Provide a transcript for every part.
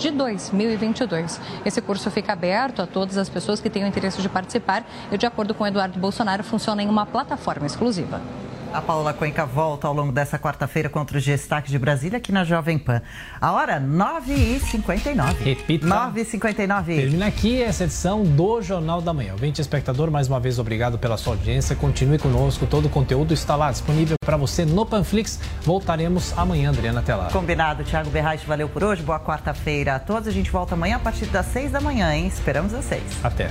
de 2022. Esse curso fica aberto a todas as pessoas que tenham interesse de participar e, de acordo com Eduardo Bolsonaro, funciona em uma plataforma exclusiva. A Paula Cuenca volta ao longo dessa quarta-feira contra os destaques de Brasília aqui na Jovem Pan. A hora 9h59. Repita. 9h59. Termina aqui essa edição do Jornal da Manhã. Vinte espectador, mais uma vez obrigado pela sua audiência. Continue conosco, todo o conteúdo está lá disponível para você no Panflix. Voltaremos amanhã, Adriana, até lá. Combinado, Thiago Berraich, valeu por hoje. Boa quarta-feira a todos. A gente volta amanhã a partir das 6 da manhã, hein? Esperamos 6. Até.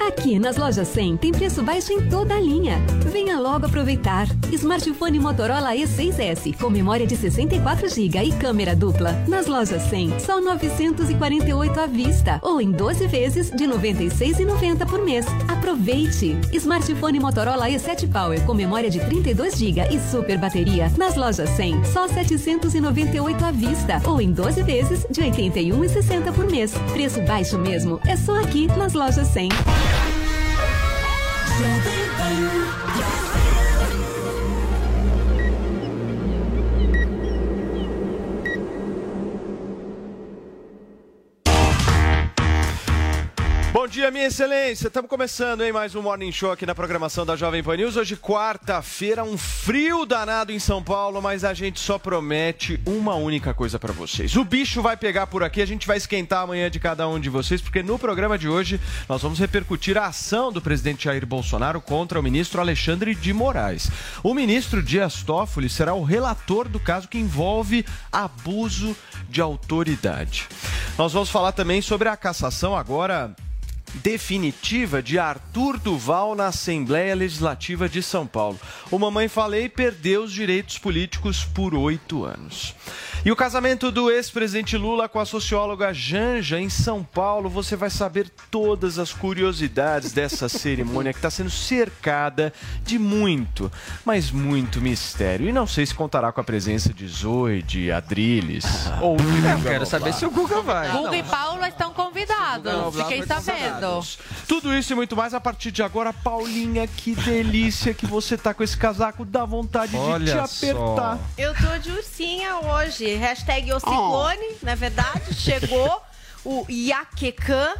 Aqui nas lojas 100 tem preço baixo em toda a linha. Venha logo aproveitar. Smartphone Motorola E6S com memória de 64 GB e câmera dupla. Nas lojas 100, só 948 à vista ou em 12 vezes de 96,90 por mês. Aproveite. Smartphone Motorola E7 Power com memória de 32 GB e super bateria. Nas lojas 100, só 798 à vista ou em 12 vezes de 81,60 por mês. Preço baixo mesmo. É só aqui nas lojas 100. Bom dia, minha excelência. Estamos começando, hein? Mais um Morning Show aqui na programação da Jovem Pan News. Hoje, quarta-feira, um frio danado em São Paulo, mas a gente só promete uma única coisa para vocês. O bicho vai pegar por aqui, a gente vai esquentar amanhã de cada um de vocês, porque no programa de hoje nós vamos repercutir a ação do presidente Jair Bolsonaro contra o ministro Alexandre de Moraes. O ministro Dias Toffoli será o relator do caso que envolve abuso de autoridade. Nós vamos falar também sobre a cassação agora definitiva de Arthur Duval na Assembleia Legislativa de São Paulo. O Mamãe Falei perdeu os direitos políticos por oito anos. E o casamento do ex-presidente Lula com a socióloga Janja em São Paulo, você vai saber todas as curiosidades dessa cerimônia que está sendo cercada de muito, mas muito mistério. E não sei se contará com a presença de Zoe, de Adriles Ah. ou de Eu quero saber se o Guga vai. Guga e Paula estão convidados. Fiquem sabendo. Tudo isso e muito mais a partir de agora. Paulinha, que delícia que você tá com esse casaco, dá vontade de te Olha apertar. Eu tô de ursinha hoje. Hashtag o ciclone, na verdade. Chegou o Iaquecã.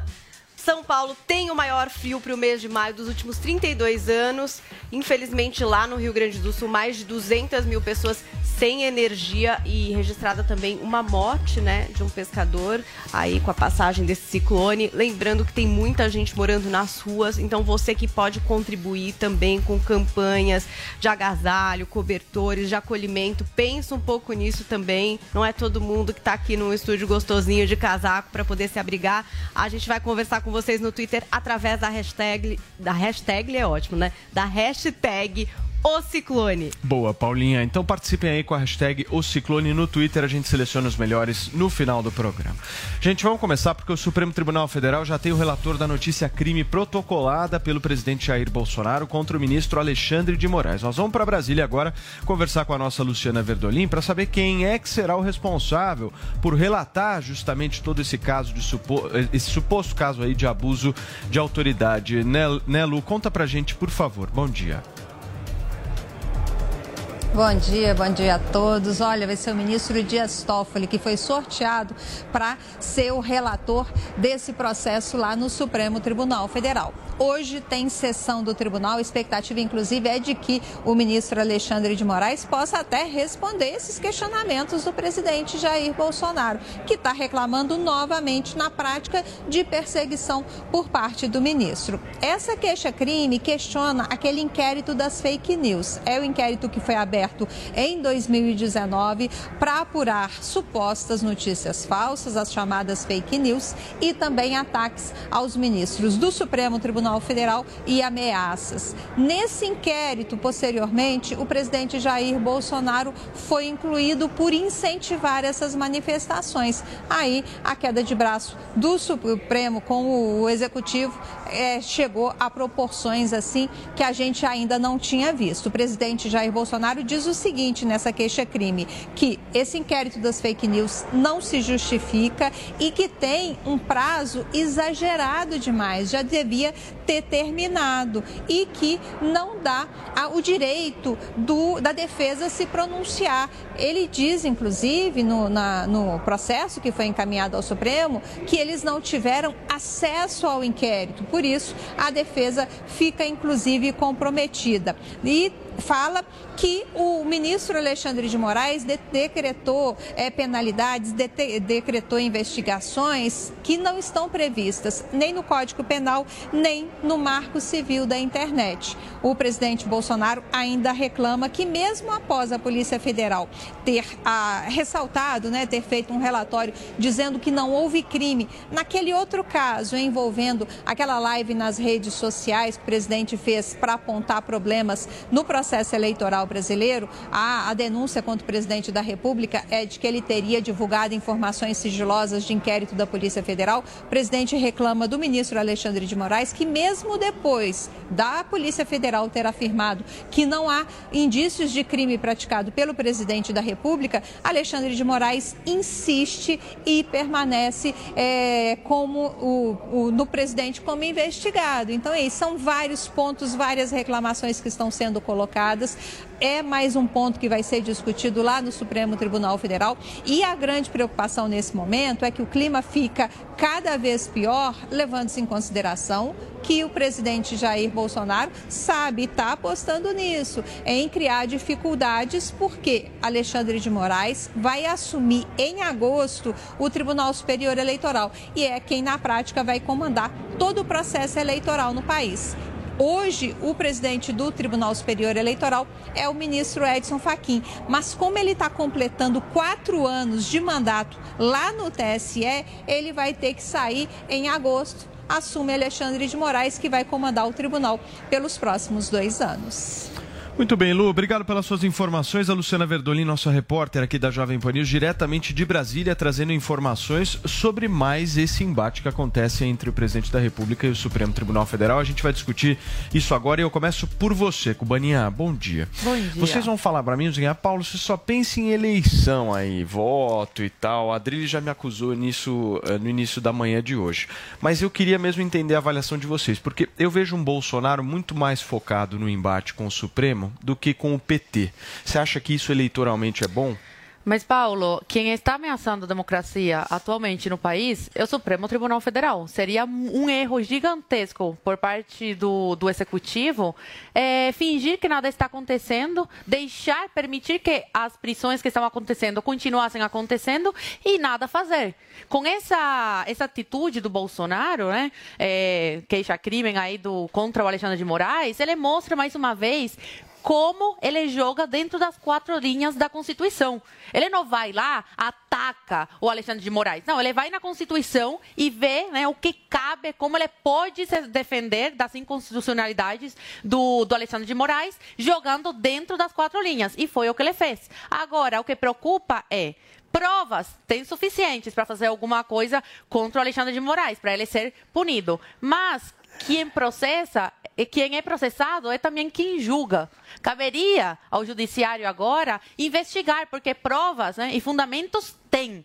São Paulo tem o maior frio para o mês de maio dos últimos 32 anos. Infelizmente, lá no Rio Grande do Sul, mais de 200 mil pessoas sem energia e registrada também uma morte, né, de um pescador aí com a passagem desse ciclone. Lembrando que tem muita gente morando nas ruas, então você que pode contribuir também com campanhas de agasalho, cobertores, de acolhimento, pensa um pouco nisso também. Não é todo mundo que está aqui num estúdio gostosinho de casaco para poder se abrigar. A gente vai conversar com vocês no Twitter através da hashtag, da hashtag é ótimo, né? Da hashtag o Ciclone. Boa, Paulinha. Então participem aí com a hashtag O Ciclone no Twitter. A gente seleciona os melhores no final do programa. Gente, vamos começar porque o Supremo Tribunal Federal já tem o relator da notícia crime protocolada pelo presidente Jair Bolsonaro contra o ministro Alexandre de Moraes. Nós vamos para Brasília agora conversar com a nossa Luciana Verdolim para saber quem é que será o responsável por relatar justamente todo esse caso de supo... esse suposto caso aí de abuso de autoridade. Né, né Lu? Conta pra gente, por favor. Bom dia. Bom dia, bom dia a todos. Olha, vai ser o ministro Dias Toffoli que foi sorteado para ser o relator desse processo lá no Supremo Tribunal Federal. Hoje tem sessão do tribunal, a expectativa inclusive é de que o ministro Alexandre de Moraes possa até responder esses questionamentos do presidente Jair Bolsonaro, que está reclamando novamente na prática de perseguição por parte do ministro. Essa queixa-crime questiona aquele inquérito das fake news. É o inquérito que foi aberto em 2019 para apurar supostas notícias falsas, as chamadas fake news, e também ataques aos ministros do Supremo Tribunal Tribunal Federal e ameaças. Nesse inquérito, posteriormente, o presidente Jair Bolsonaro foi incluído por incentivar essas manifestações. Aí, a queda de braço do Supremo com o Executivo é, chegou a proporções assim que a gente ainda não tinha visto. O presidente Jair Bolsonaro diz o seguinte nessa queixa-crime: que esse inquérito das fake news não se justifica e que tem um prazo exagerado demais. Já devia ter terminado e que não dá o direito do, da defesa se pronunciar. Ele diz, inclusive, no, na, no processo que foi encaminhado ao Supremo, que eles não tiveram acesso ao inquérito. Por isso, a defesa fica, inclusive, comprometida. E fala que o ministro Alexandre de Moraes de decretou é, penalidades, de decretou investigações que não estão previstas nem no Código Penal, nem no Marco Civil da Internet. O presidente Bolsonaro ainda reclama que, mesmo após a Polícia Federal ter ah, ressaltado, né, ter feito um relatório dizendo que não houve crime, naquele outro caso envolvendo aquela live nas redes sociais que o presidente fez para apontar problemas no processo eleitoral brasileiro, a, a denúncia contra o presidente da República é de que ele teria divulgado informações sigilosas de inquérito da Polícia Federal. O presidente reclama do ministro Alexandre de Moraes que, mesmo depois da Polícia Federal ter afirmado que não há indícios de crime praticado pelo presidente da República, Alexandre de Moraes insiste e permanece é, como o, o, no presidente como investigado. Então, aí, são vários pontos, várias reclamações que estão sendo colocadas é mais um ponto que vai ser discutido lá no Supremo Tribunal Federal. E a grande preocupação nesse momento é que o clima fica cada vez pior, levando-se em consideração que o presidente Jair Bolsonaro sabe está apostando nisso, em criar dificuldades, porque Alexandre de Moraes vai assumir em agosto o Tribunal Superior Eleitoral e é quem na prática vai comandar todo o processo eleitoral no país. Hoje, o presidente do Tribunal Superior Eleitoral é o ministro Edson Fachin. Mas como ele está completando quatro anos de mandato lá no TSE, ele vai ter que sair em agosto. Assume Alexandre de Moraes, que vai comandar o tribunal pelos próximos dois anos. Muito bem, Lu, obrigado pelas suas informações. A Luciana Verdolin, nossa repórter aqui da Jovem Pan News, diretamente de Brasília, trazendo informações sobre mais esse embate que acontece entre o presidente da República e o Supremo Tribunal Federal. A gente vai discutir isso agora e eu começo por você, Cubaninha. Bom dia. Bom dia. Vocês vão falar para mim, ah, Paulo, você só pensa em eleição aí, voto e tal. A Adrilho já me acusou nisso eh, no início da manhã de hoje. Mas eu queria mesmo entender a avaliação de vocês, porque eu vejo um Bolsonaro muito mais focado no embate com o Supremo do que com o PT. Você acha que isso eleitoralmente é bom? Mas, Paulo, quem está ameaçando a democracia atualmente no país é o Supremo Tribunal Federal. Seria um erro gigantesco por parte do, do Executivo é, fingir que nada está acontecendo, deixar, permitir que as prisões que estão acontecendo continuassem acontecendo e nada fazer. Com essa, essa atitude do Bolsonaro, né, é, queixa-crime aí do, contra o Alexandre de Moraes, ele mostra mais uma vez como ele joga dentro das quatro linhas da Constituição. Ele não vai lá, ataca o Alexandre de Moraes. Não, ele vai na Constituição e vê né, o que cabe, como ele pode se defender das inconstitucionalidades do, do Alexandre de Moraes, jogando dentro das quatro linhas. E foi o que ele fez. Agora, o que preocupa é provas tem suficientes para fazer alguma coisa contra o Alexandre de Moraes, para ele ser punido. Mas quem processa, quem é processado é também quem julga. Caberia ao judiciário agora investigar, porque provas né, e fundamentos tem.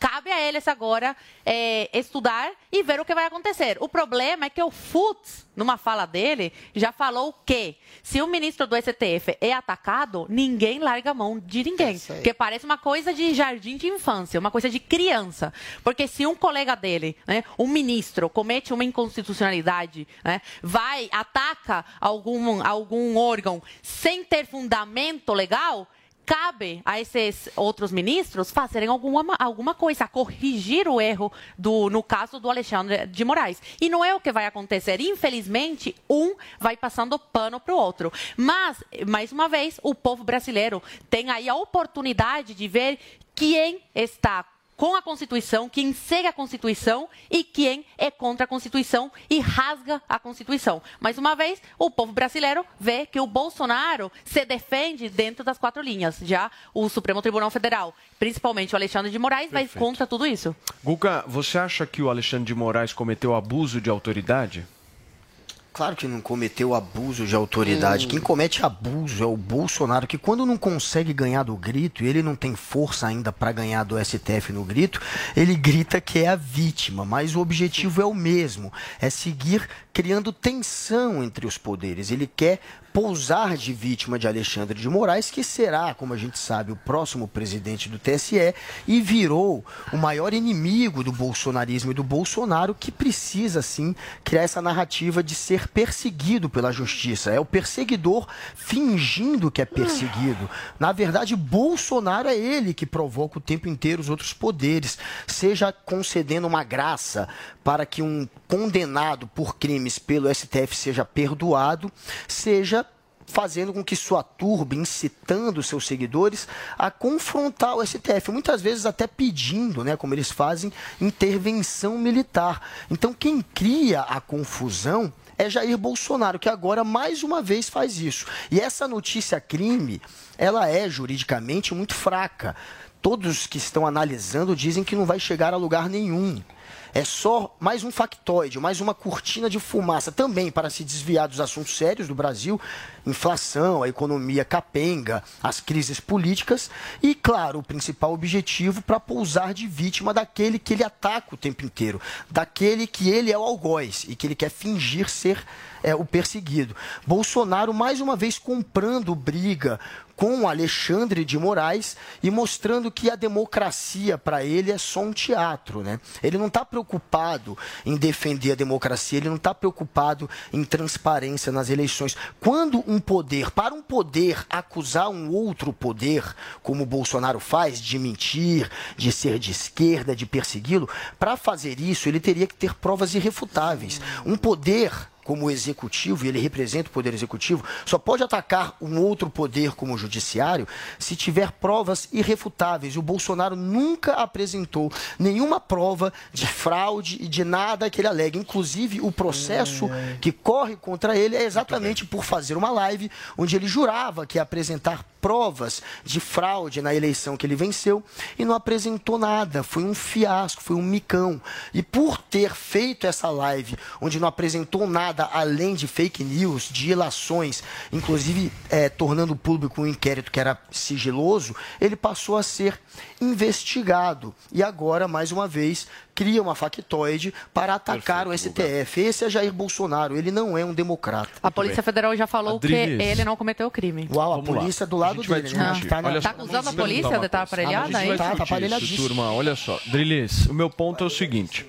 Cabe a eles agora é, estudar e ver o que vai acontecer. O problema é que o Futs, numa fala dele, já falou que se o ministro do STF é atacado, ninguém larga a mão de ninguém. Porque parece uma coisa de jardim de infância, uma coisa de criança. Porque se um colega dele, né, um ministro, comete uma inconstitucionalidade, né, vai, ataca algum, algum órgão sem ter fundamento legal, cabe a esses outros ministros fazerem alguma, alguma coisa, corrigir o erro do, no caso do Alexandre de Moraes. E não é o que vai acontecer. Infelizmente, um vai passando pano para o outro. Mas, mais uma vez, o povo brasileiro tem aí a oportunidade de ver quem está com a Constituição, quem segue a Constituição e quem é contra a Constituição e rasga a Constituição. Mais uma vez, o povo brasileiro vê que o Bolsonaro se defende dentro das quatro linhas. Já o Supremo Tribunal Federal, principalmente o Alexandre de Moraes, Perfeito. vai contra tudo isso. Guga, você acha que o Alexandre de Moraes cometeu abuso de autoridade? Claro que não cometeu abuso de autoridade. Quem comete abuso é o Bolsonaro, que quando não consegue ganhar do grito, e ele não tem força ainda para ganhar do STF no grito, ele grita que é a vítima. Mas o objetivo é o mesmo: é seguir criando tensão entre os poderes. Ele quer pousar de vítima de Alexandre de Moraes, que será, como a gente sabe, o próximo presidente do TSE e virou o maior inimigo do bolsonarismo e do Bolsonaro, que precisa sim criar essa narrativa de ser perseguido pela justiça. É o perseguidor fingindo que é perseguido. Na verdade, Bolsonaro é ele que provoca o tempo inteiro os outros poderes, seja concedendo uma graça para que um condenado por crimes pelo STF seja perdoado, seja fazendo com que sua turba, incitando seus seguidores a confrontar o STF, muitas vezes até pedindo, né, como eles fazem, intervenção militar. Então, quem cria a confusão é Jair Bolsonaro, que agora mais uma vez faz isso. E essa notícia crime, ela é juridicamente muito fraca. Todos que estão analisando dizem que não vai chegar a lugar nenhum é só mais um factoide, mais uma cortina de fumaça também para se desviar dos assuntos sérios do Brasil, inflação, a economia capenga, as crises políticas e, claro, o principal objetivo para pousar de vítima daquele que ele ataca o tempo inteiro, daquele que ele é o algoz e que ele quer fingir ser é, o perseguido. Bolsonaro, mais uma vez, comprando briga com Alexandre de Moraes e mostrando que a democracia para ele é só um teatro. Né? Ele não está preocupado em defender a democracia, ele não está preocupado em transparência nas eleições. Quando um poder, para um poder acusar um outro poder, como o Bolsonaro faz, de mentir, de ser de esquerda, de persegui-lo, para fazer isso ele teria que ter provas irrefutáveis. Um poder como executivo, e ele representa o poder executivo, só pode atacar um outro poder como o judiciário se tiver provas irrefutáveis. E o Bolsonaro nunca apresentou nenhuma prova de fraude e de nada que ele alega. Inclusive, o processo que corre contra ele é exatamente por fazer uma live onde ele jurava que ia apresentar provas de fraude na eleição que ele venceu e não apresentou nada. Foi um fiasco, foi um micão. E por ter feito essa live onde não apresentou nada além de fake news, de ilações, inclusive é, tornando público um inquérito que era sigiloso, ele passou a ser investigado. E agora, mais uma vez, cria uma factoide para atacar Perfeito, o STF. Esse é Jair Bolsonaro, ele não é um democrata. A Polícia Federal já falou Adriles. que ele não cometeu o crime. Uau, a Vamos polícia lá. do lado dele. Né? Tá, tá acusando a polícia de estar aparelhada? aí? Tá, tá Turma, olha só. Drilis, o meu ponto é o seguinte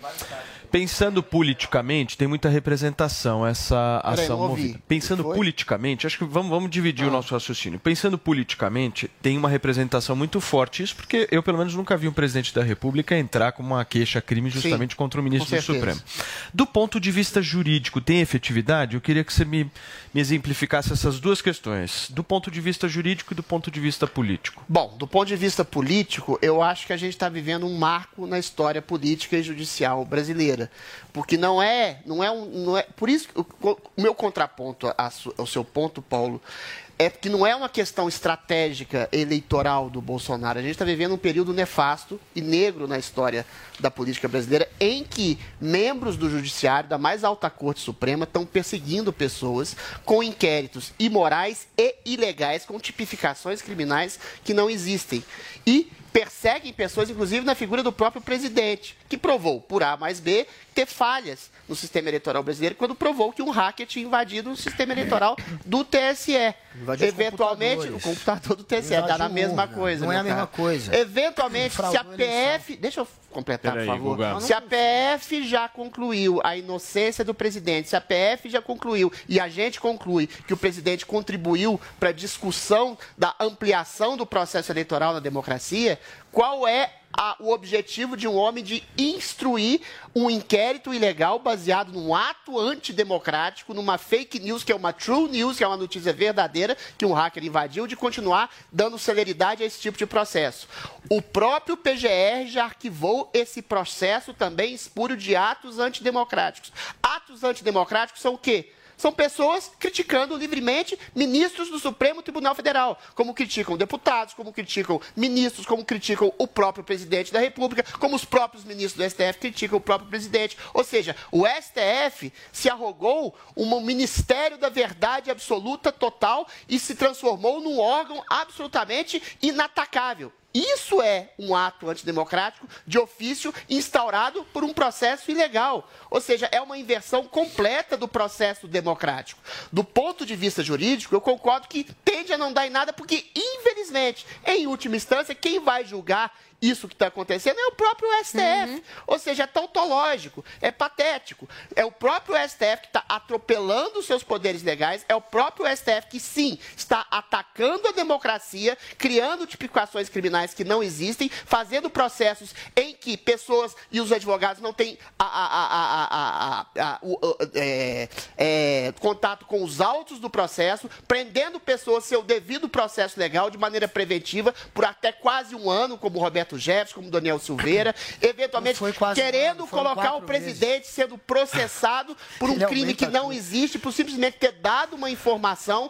pensando politicamente, tem muita representação essa ação movida. Pensando politicamente, acho que vamos, vamos dividir ah. o nosso raciocínio. Pensando politicamente, tem uma representação muito forte. Isso porque eu, pelo menos, nunca vi um presidente da República entrar com uma queixa-crime justamente Sim, contra o ministro do Supremo. Do ponto de vista jurídico, tem efetividade? Eu queria que você me, me exemplificasse essas duas questões, do ponto de vista jurídico e do ponto de vista político. Bom, do ponto de vista político, eu acho que a gente está vivendo um marco na história política e judicial brasileira porque não é, não é um, não é, por isso o, o meu contraponto ao seu ponto, Paulo, é que não é uma questão estratégica eleitoral do Bolsonaro. A gente está vivendo um período nefasto e negro na história da política brasileira, em que membros do Judiciário, da mais alta Corte Suprema, estão perseguindo pessoas com inquéritos imorais e ilegais, com tipificações criminais que não existem. E perseguem pessoas, inclusive na figura do próprio presidente, que provou, por A mais B, ter falhas no sistema eleitoral brasileiro, quando provou que um hacker tinha invadido o sistema eleitoral do TSE. Invadiu Eventualmente, o computador do TSE, dá na mesma urna. coisa. Não é a mesma cara. coisa. Eventualmente, se a. PF. Deixa eu completar, Por favor. Guga. Se a PF já concluiu a inocência do presidente, se a PF já concluiu e a gente conclui que o presidente contribuiu para a discussão da ampliação do processo eleitoral na democracia, qual é a- o objetivo de um homem de instruir um inquérito ilegal baseado num ato antidemocrático, numa fake news, que é uma true news, que é uma notícia verdadeira, que um hacker invadiu, de continuar dando celeridade a esse tipo de processo. O próprio PGR já arquivou esse processo também espúrio de atos antidemocráticos. Atos antidemocráticos são o quê? São pessoas criticando livremente ministros do Supremo Tribunal Federal, como criticam deputados, como criticam ministros, como criticam o próprio presidente da República, como os próprios ministros do STF criticam o próprio presidente. Ou seja, o STF se arrogou um ministério da verdade absoluta, total, e se transformou num órgão absolutamente inatacável. Isso é um ato antidemocrático de ofício instaurado por um processo ilegal. Ou seja, é uma inversão completa do processo democrático. Do ponto de vista jurídico, eu concordo que tende a não dar em nada, porque, infelizmente, em última instância, quem vai julgar isso que está acontecendo é o próprio STF. Ou seja, é tautológico, é patético. É o próprio STF que está atropelando os seus poderes legais, é o próprio STF que, sim, está atacando a democracia, criando tipificações criminais que não existem, fazendo processos em que pessoas e os advogados não têm a- a- a- o- o- é, é, contato com os autos do processo, prendendo pessoas seu devido processo legal de maneira preventiva por até quase um ano, como o Roberto Jefferson, como Daniel Silveira, eventualmente quase querendo colocar o presidente sendo processado por um Ele crime que aumenta não tudo. existe, por simplesmente ter dado uma informação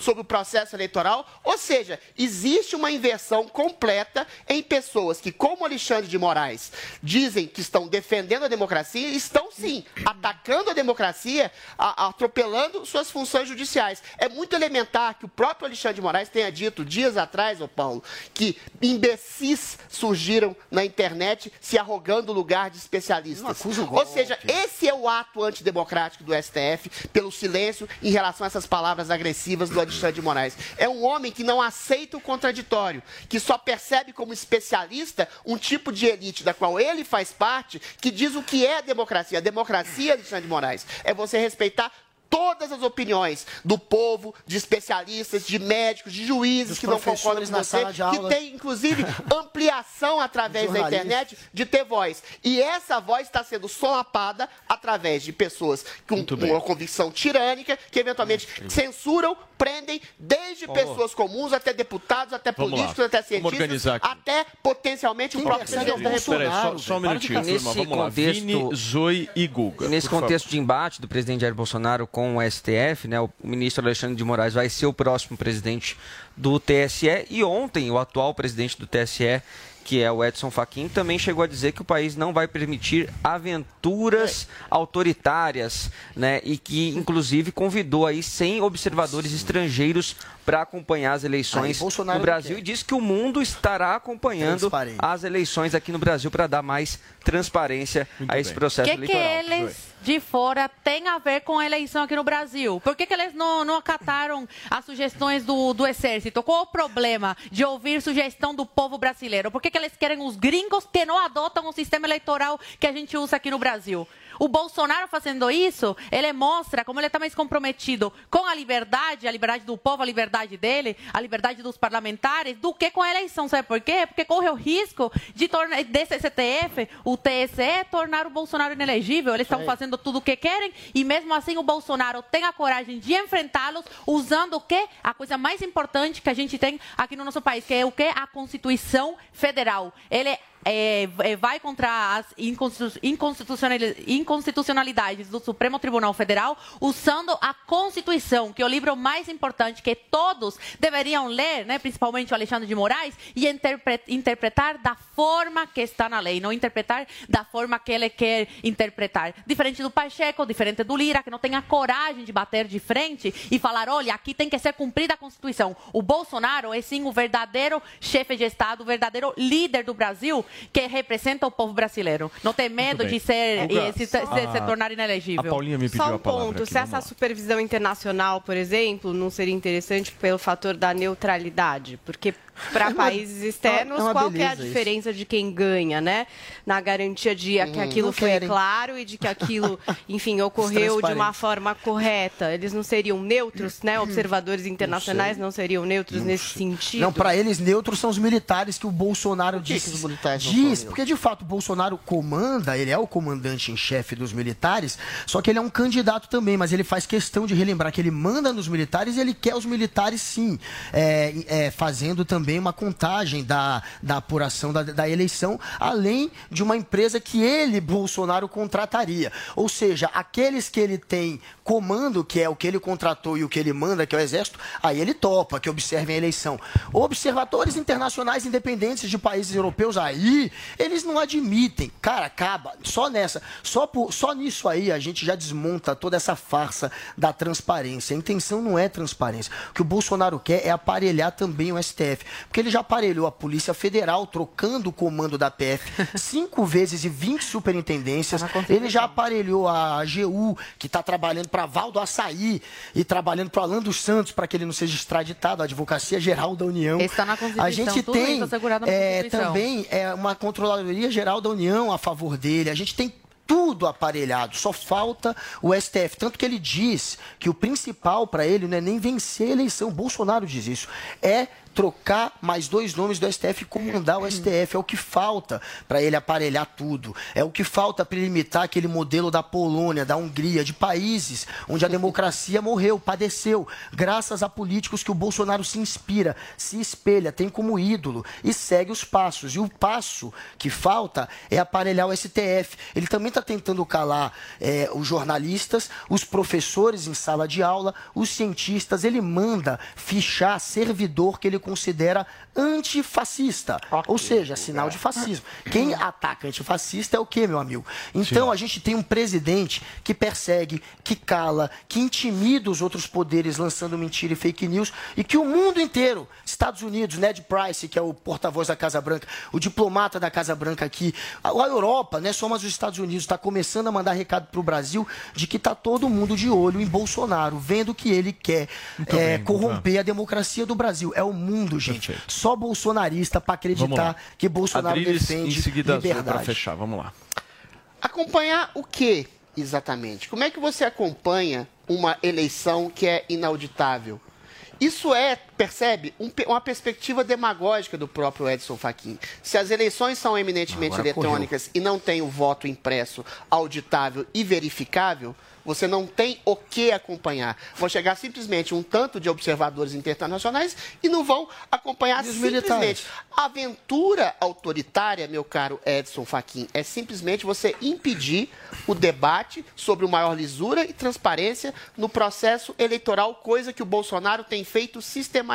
sobre o processo eleitoral. Ou seja, existe uma inversão completa em pessoas que, como Alexandre de Moraes, dizem que estão defendendo a democracia, estão sim atacando a democracia, a- atropelando suas funções judiciais. É muito elementar que o próprio Alexandre de Moraes tenha dito dias atrás, ô Paulo, que imbecis surgiram na internet se arrogando o lugar de especialistas. Ou seja, esse é o ato antidemocrático do STF pelo silêncio em relação a essas palavras agressivas do Alexandre de Moraes. É um homem que não aceita o contraditório, que só percebe como especialista um tipo de elite da qual ele faz parte, que diz o que é a democracia. A democracia, Alexandre de Moraes, é você respeitar todas as opiniões do povo, de especialistas, de médicos, de juízes Dos que não concordam com você, que tem, inclusive, ampliação através da internet de ter voz. E essa voz está sendo solapada através de pessoas com bem. uma convicção tirânica, que eventualmente censuram, prendem, desde pessoas comuns até deputados, até Vamos lá. políticos, até Vamos organizar cientistas, até potencialmente o Quem próprio persegue presidente da o República. Só, só um minutinho, Nesse turma. Vamos lá. contexto- Vini, Zoe e Guga. Nesse por favor. contexto de embate do presidente Jair Bolsonaro com o STF, né, o ministro Alexandre de Moraes vai ser o próximo presidente do TSE e ontem o atual presidente do TSE, que é o Edson Fachin, também chegou a dizer que o país não vai permitir aventuras autoritárias, né, e que inclusive convidou aí 100 observadores estrangeiros para acompanhar as eleições no Brasil e disse que o mundo estará acompanhando as eleições aqui no Brasil para dar mais transparência a esse bem. processo O que, que eleitoral. eles de fora têm a ver com a eleição aqui no Brasil? Por que, que eles não, não acataram as sugestões do, do Exército? Qual o problema de ouvir sugestão do povo brasileiro? Por que, que eles querem os gringos que não adotam o sistema eleitoral que a gente usa aqui no Brasil? O Bolsonaro fazendo isso, ele mostra como ele está mais comprometido com a liberdade, a liberdade do povo, a liberdade dele, a liberdade dos parlamentares, do que com a eleição. Sabe por quê? Porque corre o risco de tornar, desse STF, o TSE, tornar o Bolsonaro inelegível. Eles estão fazendo tudo o que querem e mesmo assim o Bolsonaro tem a coragem de enfrentá-los usando o quê? A coisa mais importante que a gente tem aqui no nosso país, que é o quê? A Constituição Federal. Ele é, é, vai contra as inconstitucionalidades do Supremo Tribunal Federal usando a Constituição, que é o livro mais importante que todos deveriam ler, né, principalmente o Alexandre de Moraes, e interpretar da forma que está na lei, não interpretar da forma que ele quer interpretar. Diferente do Pacheco, diferente do Lira, que não tem a coragem de bater de frente e falar: olha, aqui tem que ser cumprida a Constituição. O Bolsonaro é sim o verdadeiro chefe de Estado, o verdadeiro líder do Brasil que representa o povo brasileiro. Não tem medo de ser e se, se, se, tornar inelegível. A Paulinha me pediu Só um a palavra ponto, aqui, se essa supervisão internacional, por exemplo, não seria interessante pelo fator da neutralidade, porque para uma- países externos, é uma qual que é a beleza isso. diferença de quem ganha, né? Na garantia de que Hum, aquilo não foi querem. claro e de que aquilo, enfim, ocorreu de uma forma correta. Eles não seriam neutros, né? Observadores internacionais sei. não seriam neutros nesse sentido. Não, para eles, neutros são os militares que o Bolsonaro que diz. que os militares não diz, porque de fato o Bolsonaro comanda, ele é o comandante em chefe dos militares, só que ele é um candidato também, mas ele faz questão de relembrar que ele manda nos militares e ele quer os militares sim, é, é, fazendo também uma contagem da, da apuração da, da eleição, além de uma empresa que ele, Bolsonaro, contrataria. Ou seja, aqueles que ele tem comando, que é o que ele contratou e o que ele manda, que é o Exército, aí ele topa que observem a eleição. Observadores internacionais independentes de países europeus, aí eles não admitem. Cara, acaba. Só nessa, só, por, só nisso aí a gente já desmonta toda essa farsa da transparência. A intenção não é transparência. O que o Bolsonaro quer é aparelhar também o STF. Porque ele já aparelhou a Polícia Federal, trocando o comando da PF cinco vezes e 20 superintendências. Ele já aparelhou a AGU, que está trabalhando para Valdo Açaí e trabalhando para Alan dos Santos, para que ele não seja extraditado, a Advocacia Geral da União. Está na Constituição, A gente tem na é, também é, uma Controladoria Geral da União a favor dele. A gente tem tudo aparelhado, só falta o STF. Tanto que ele diz que o principal para ele não é nem vencer a eleição, Bolsonaro diz isso, é trocar mais dois nomes do STF e comandar o STF. É o que falta para ele aparelhar tudo. É o que falta para ele imitar aquele modelo da Polônia, da Hungria, de países onde a democracia morreu, padeceu, graças a políticos que o Bolsonaro se inspira, se espelha, tem como ídolo e segue os passos. E o passo que falta é aparelhar o STF. Ele também está tentando calar eh, os jornalistas, os professores em sala de aula, os cientistas. Ele manda fichar servidor que ele considera antifascista. Ou seja, sinal de fascismo. Quem ataca antifascista é o quê, meu amigo? Então a gente tem um presidente que persegue, que cala, que intimida os outros poderes lançando mentira e fake news e que o mundo inteiro, Estados Unidos, Ned Price, que é o porta-voz da Casa Branca, o diplomata da Casa Branca aqui, a Europa, né, só mais os Estados Unidos, está começando a mandar recado para o Brasil de que está todo mundo de olho em Bolsonaro, vendo que ele quer é, bem, corromper a democracia do Brasil. É o mundo, gente. Só bolsonarista para acreditar que Bolsonaro Adriles, defende em seguida azul para liberdade. fechar. Vamos lá. Acompanhar o que exatamente? Como é que você acompanha uma eleição que é inauditável? Isso é, percebe, um uma perspectiva demagógica do próprio Edson Fachin. Se as eleições são eminentemente Agora eletrônicas e não tem o voto impresso, auditável e verificável, você não tem o que acompanhar. Vão chegar simplesmente um tanto de observadores internacionais e não vão acompanhar simplesmente. militares? A aventura autoritária, meu caro Edson Fachin, é simplesmente você impedir o debate sobre maior lisura e transparência no processo eleitoral, coisa que o Bolsonaro tem feito sistematicamente.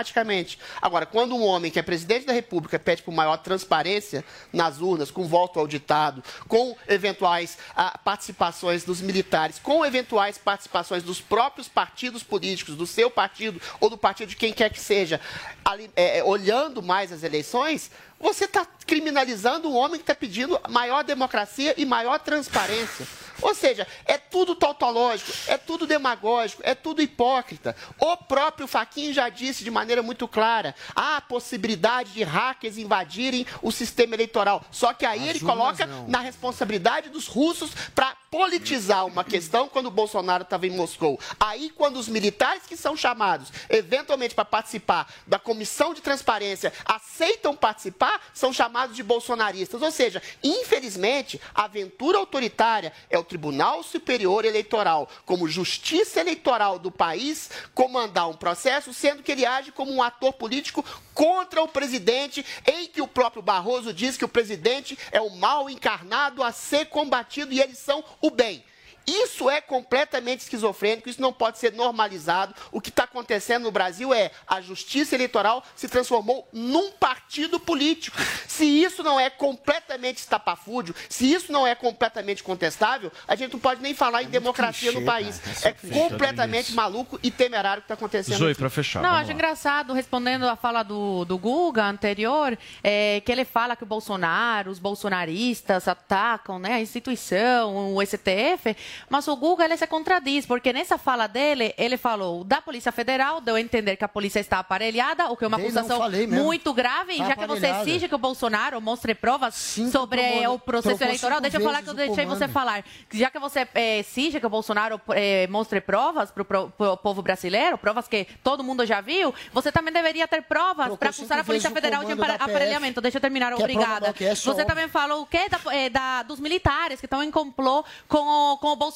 Agora, quando um homem que é presidente da República pede por maior transparência nas urnas, com voto auditado, com eventuais ah, participações dos militares, com eventuais participações dos próprios partidos políticos, do seu partido ou do partido de quem quer que seja, ali, é, é, olhando mais as eleições, você está criminalizando um homem que está pedindo maior democracia e maior transparência. Ou seja, é tudo tautológico, é tudo demagógico, é tudo hipócrita. O próprio Faquin já disse de maneira muito clara: há a possibilidade de hackers invadirem o sistema eleitoral. Só que aí As ele coloca não. na responsabilidade dos russos para politizar uma questão quando o Bolsonaro estava em Moscou. Aí, quando os militares que são chamados, eventualmente, para participar da comissão de transparência, aceitam participar, são chamados de bolsonaristas. Ou seja, infelizmente, a aventura autoritária é o Tribunal Superior Eleitoral, como justiça eleitoral do país, comandar um processo, sendo que ele age como um ator político contra o presidente, em que o próprio Barroso diz que o presidente é o mal encarnado a ser combatido e eles são o bem. Isso é completamente esquizofrênico, isso não pode ser normalizado. O que está acontecendo no Brasil é a justiça eleitoral se transformou num partido político. Se isso não é completamente estapafúrdio, se isso não é completamente contestável, a gente não pode nem falar em democracia clichê, no país. cara. É completamente maluco e temerário o que está acontecendo. Zoe, para fechar. Não, acho lá. engraçado, respondendo a fala do, do Guga anterior, é, que ele fala que o Bolsonaro, os bolsonaristas atacam né, a instituição, o STF, mas o Guga ele se contradiz, porque nessa fala dele, ele falou da Polícia Federal, deu a entender que a polícia está aparelhada, o que é uma acusação muito grave, Tá já que você exige que o Bolsonaro mostre provas sobre o processo eleitoral, deixa eu falar que eu deixei você comando. falar. Já que você é, exige que o Bolsonaro é, mostre provas para o povo brasileiro, provas que todo mundo já viu, você também deveria ter provas para acusar a Polícia Federal de aparelhamento. Deixa eu terminar, obrigada. é Você também falou o quê? Da, é, da- dos militares que estão em complô com o, com o Bolsonaro.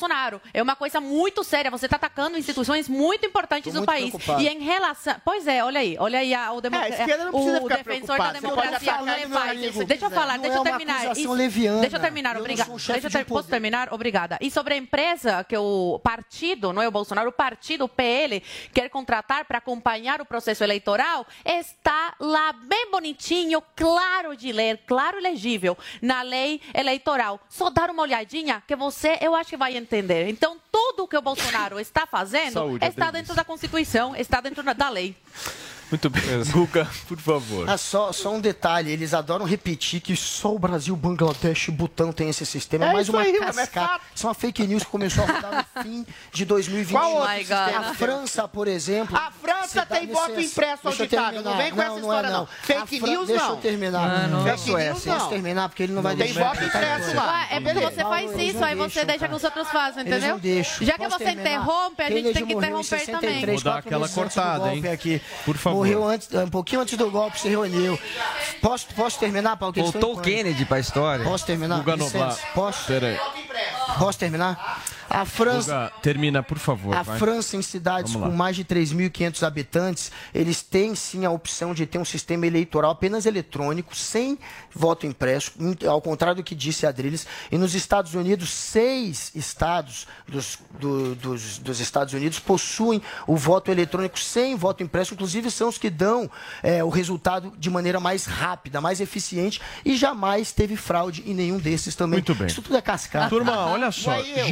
É uma coisa muito séria. Você está atacando instituições muito importantes Tô do muito país. preocupado. E em relação. Pois é, olha aí, olha aí a- o, demo... É, o defensor da democracia. Deixa eu falar, Não deixa é eu uma terminar. acusação leviana. Deixa eu terminar, obrigada. um Deixa eu ter... Posso terminar? Obrigada. E sobre a empresa que o partido, não é o Bolsonaro, o partido o PL quer contratar para acompanhar o processo eleitoral, está lá bem bonitinho, claro de ler, claro e legível, na lei eleitoral. Só dar uma olhadinha que você, eu acho que vai entender. Então, tudo que o Bolsonaro está fazendo Saúde, está dentro da Constituição, está dentro da lei. Muito bem. Guga, por favor. Ah, só, só um detalhe, eles adoram repetir que só o Brasil, Bangladesh e Butão tem esse sistema. É É mais uma aí, é cascata. é uma fake news que começou a rodar no fim de 2021. Qual outro. A França, por exemplo. A França dá tem voto licença, impresso deixa auditável. Não vem com essa é história, não. Fake A Fran- news, Deixa não. eu terminar. Ah, não. Da Fake news, deixa eu não. terminar, porque ele não vai Tem deixar. voto impresso lá. É porque você faz isso, não aí você deixa que os outros façam, entendeu? não. Já que você interrompe, a gente tem que interromper 63, também. Vou dar aquela cortada, hein? Aqui. Por favor. Morreu antes, um pouquinho antes do golpe, se reuniu. Posso, posso terminar, Paulo? Voltou o. Kennedy para a história. Posso terminar? Posso? Peraí. Posso terminar? A França, termina, por favor. a vai. França, em cidades com mais de 3.500 habitantes, eles têm sim a opção de ter um sistema eleitoral apenas eletrônico, sem voto impresso, ao contrário do que disse a Adriles. E nos Estados Unidos, seis estados dos, do- dos, dos Estados Unidos possuem o voto eletrônico sem voto impresso, inclusive são os que dão é, o resultado de maneira mais rápida, mais eficiente, e jamais teve fraude em nenhum desses também. Muito bem. Isso tudo é cascata. Turma, olha só. Eu.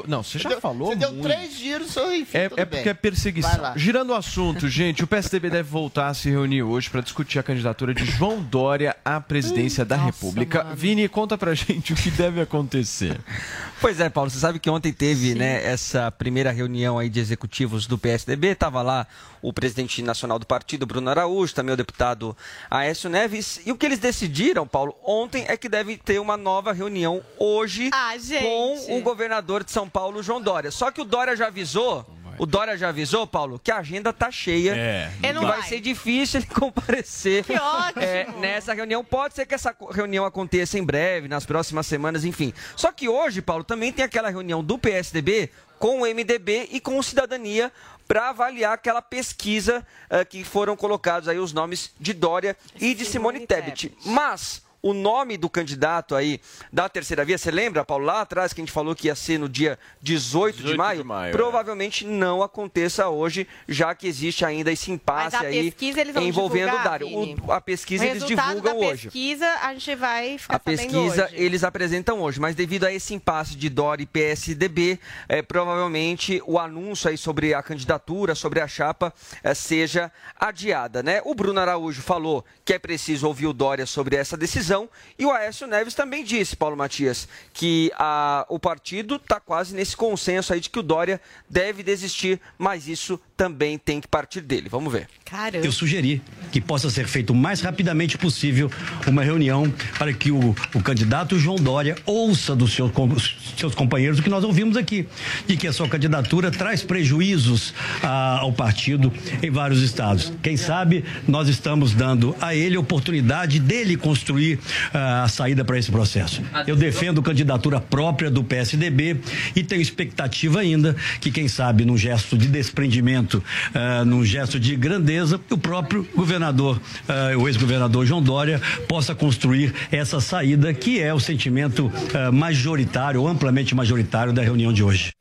Girando. Não, você já Deu- falou Você deu muito. três giros, enfim, É, é porque é perseguição. Girando o assunto, gente, o PSDB deve voltar a se reunir hoje para discutir a candidatura de João Dória à presidência da República. Vini, conta pra gente o que deve acontecer. Pois é, Paulo, você sabe que ontem teve né, essa primeira reunião aí de executivos do PSDB, estava lá o presidente nacional do partido, Bruno Araújo, também o deputado Aécio Neves, e o que eles decidiram, Paulo, ontem é que deve ter uma nova reunião hoje Ah, com o governador de São Paulo, João Dória. Só que o Dória já avisou, o Dória já avisou, Paulo, que a agenda tá cheia. É. Não que vai vai. ser difícil ele comparecer Que ótimo. é, nessa reunião. Pode ser que essa reunião aconteça em breve, nas próximas semanas, enfim. Só que hoje, Paulo, também tem aquela reunião do PSDB com o MDB e com o Cidadania para avaliar aquela pesquisa eh, que foram colocados aí os nomes de Dória e de Simone, Simone Tebet. Tebet. Mas o nome do candidato aí da terceira via, você lembra, Paulo, lá atrás que a gente falou que ia ser no dia 18, 18 de maio? de maio, é. provavelmente não aconteça hoje, já que existe ainda esse impasse a aí envolvendo o divulgar, Dário. Vini? O- a pesquisa o eles resultado divulgam da hoje. pesquisa a gente vai ficar A pesquisa hoje. eles apresentam hoje, mas devido a esse impasse de Dória e PSDB, eh, provavelmente o anúncio aí sobre a candidatura, sobre a chapa, eh, seja adiada, né? O Bruno Araújo falou que é preciso ouvir o Dória sobre essa decisão e o Aécio Neves também disse, Paulo Matias, que a- o partido está quase nesse consenso aí de que o Dória deve desistir, mas isso também tem que partir dele. Vamos ver. Caramba. Eu sugeri que possa ser feito o mais rapidamente possível uma reunião para que o, o candidato João Dória ouça dos seus, seus companheiros o que nós ouvimos aqui, de que a sua candidatura traz prejuízos ah, ao partido em vários estados. Quem sabe nós estamos dando a ele a oportunidade dele construir ah, a saída para esse processo. Eu defendo candidatura própria do PSDB e tenho expectativa ainda que, quem sabe, num gesto de desprendimento, ah, num gesto de grandeza, o próprio governador, ah, o ex-governador João Dória, possa construir essa saída que é o sentimento ah, majoritário, amplamente majoritário da reunião de hoje.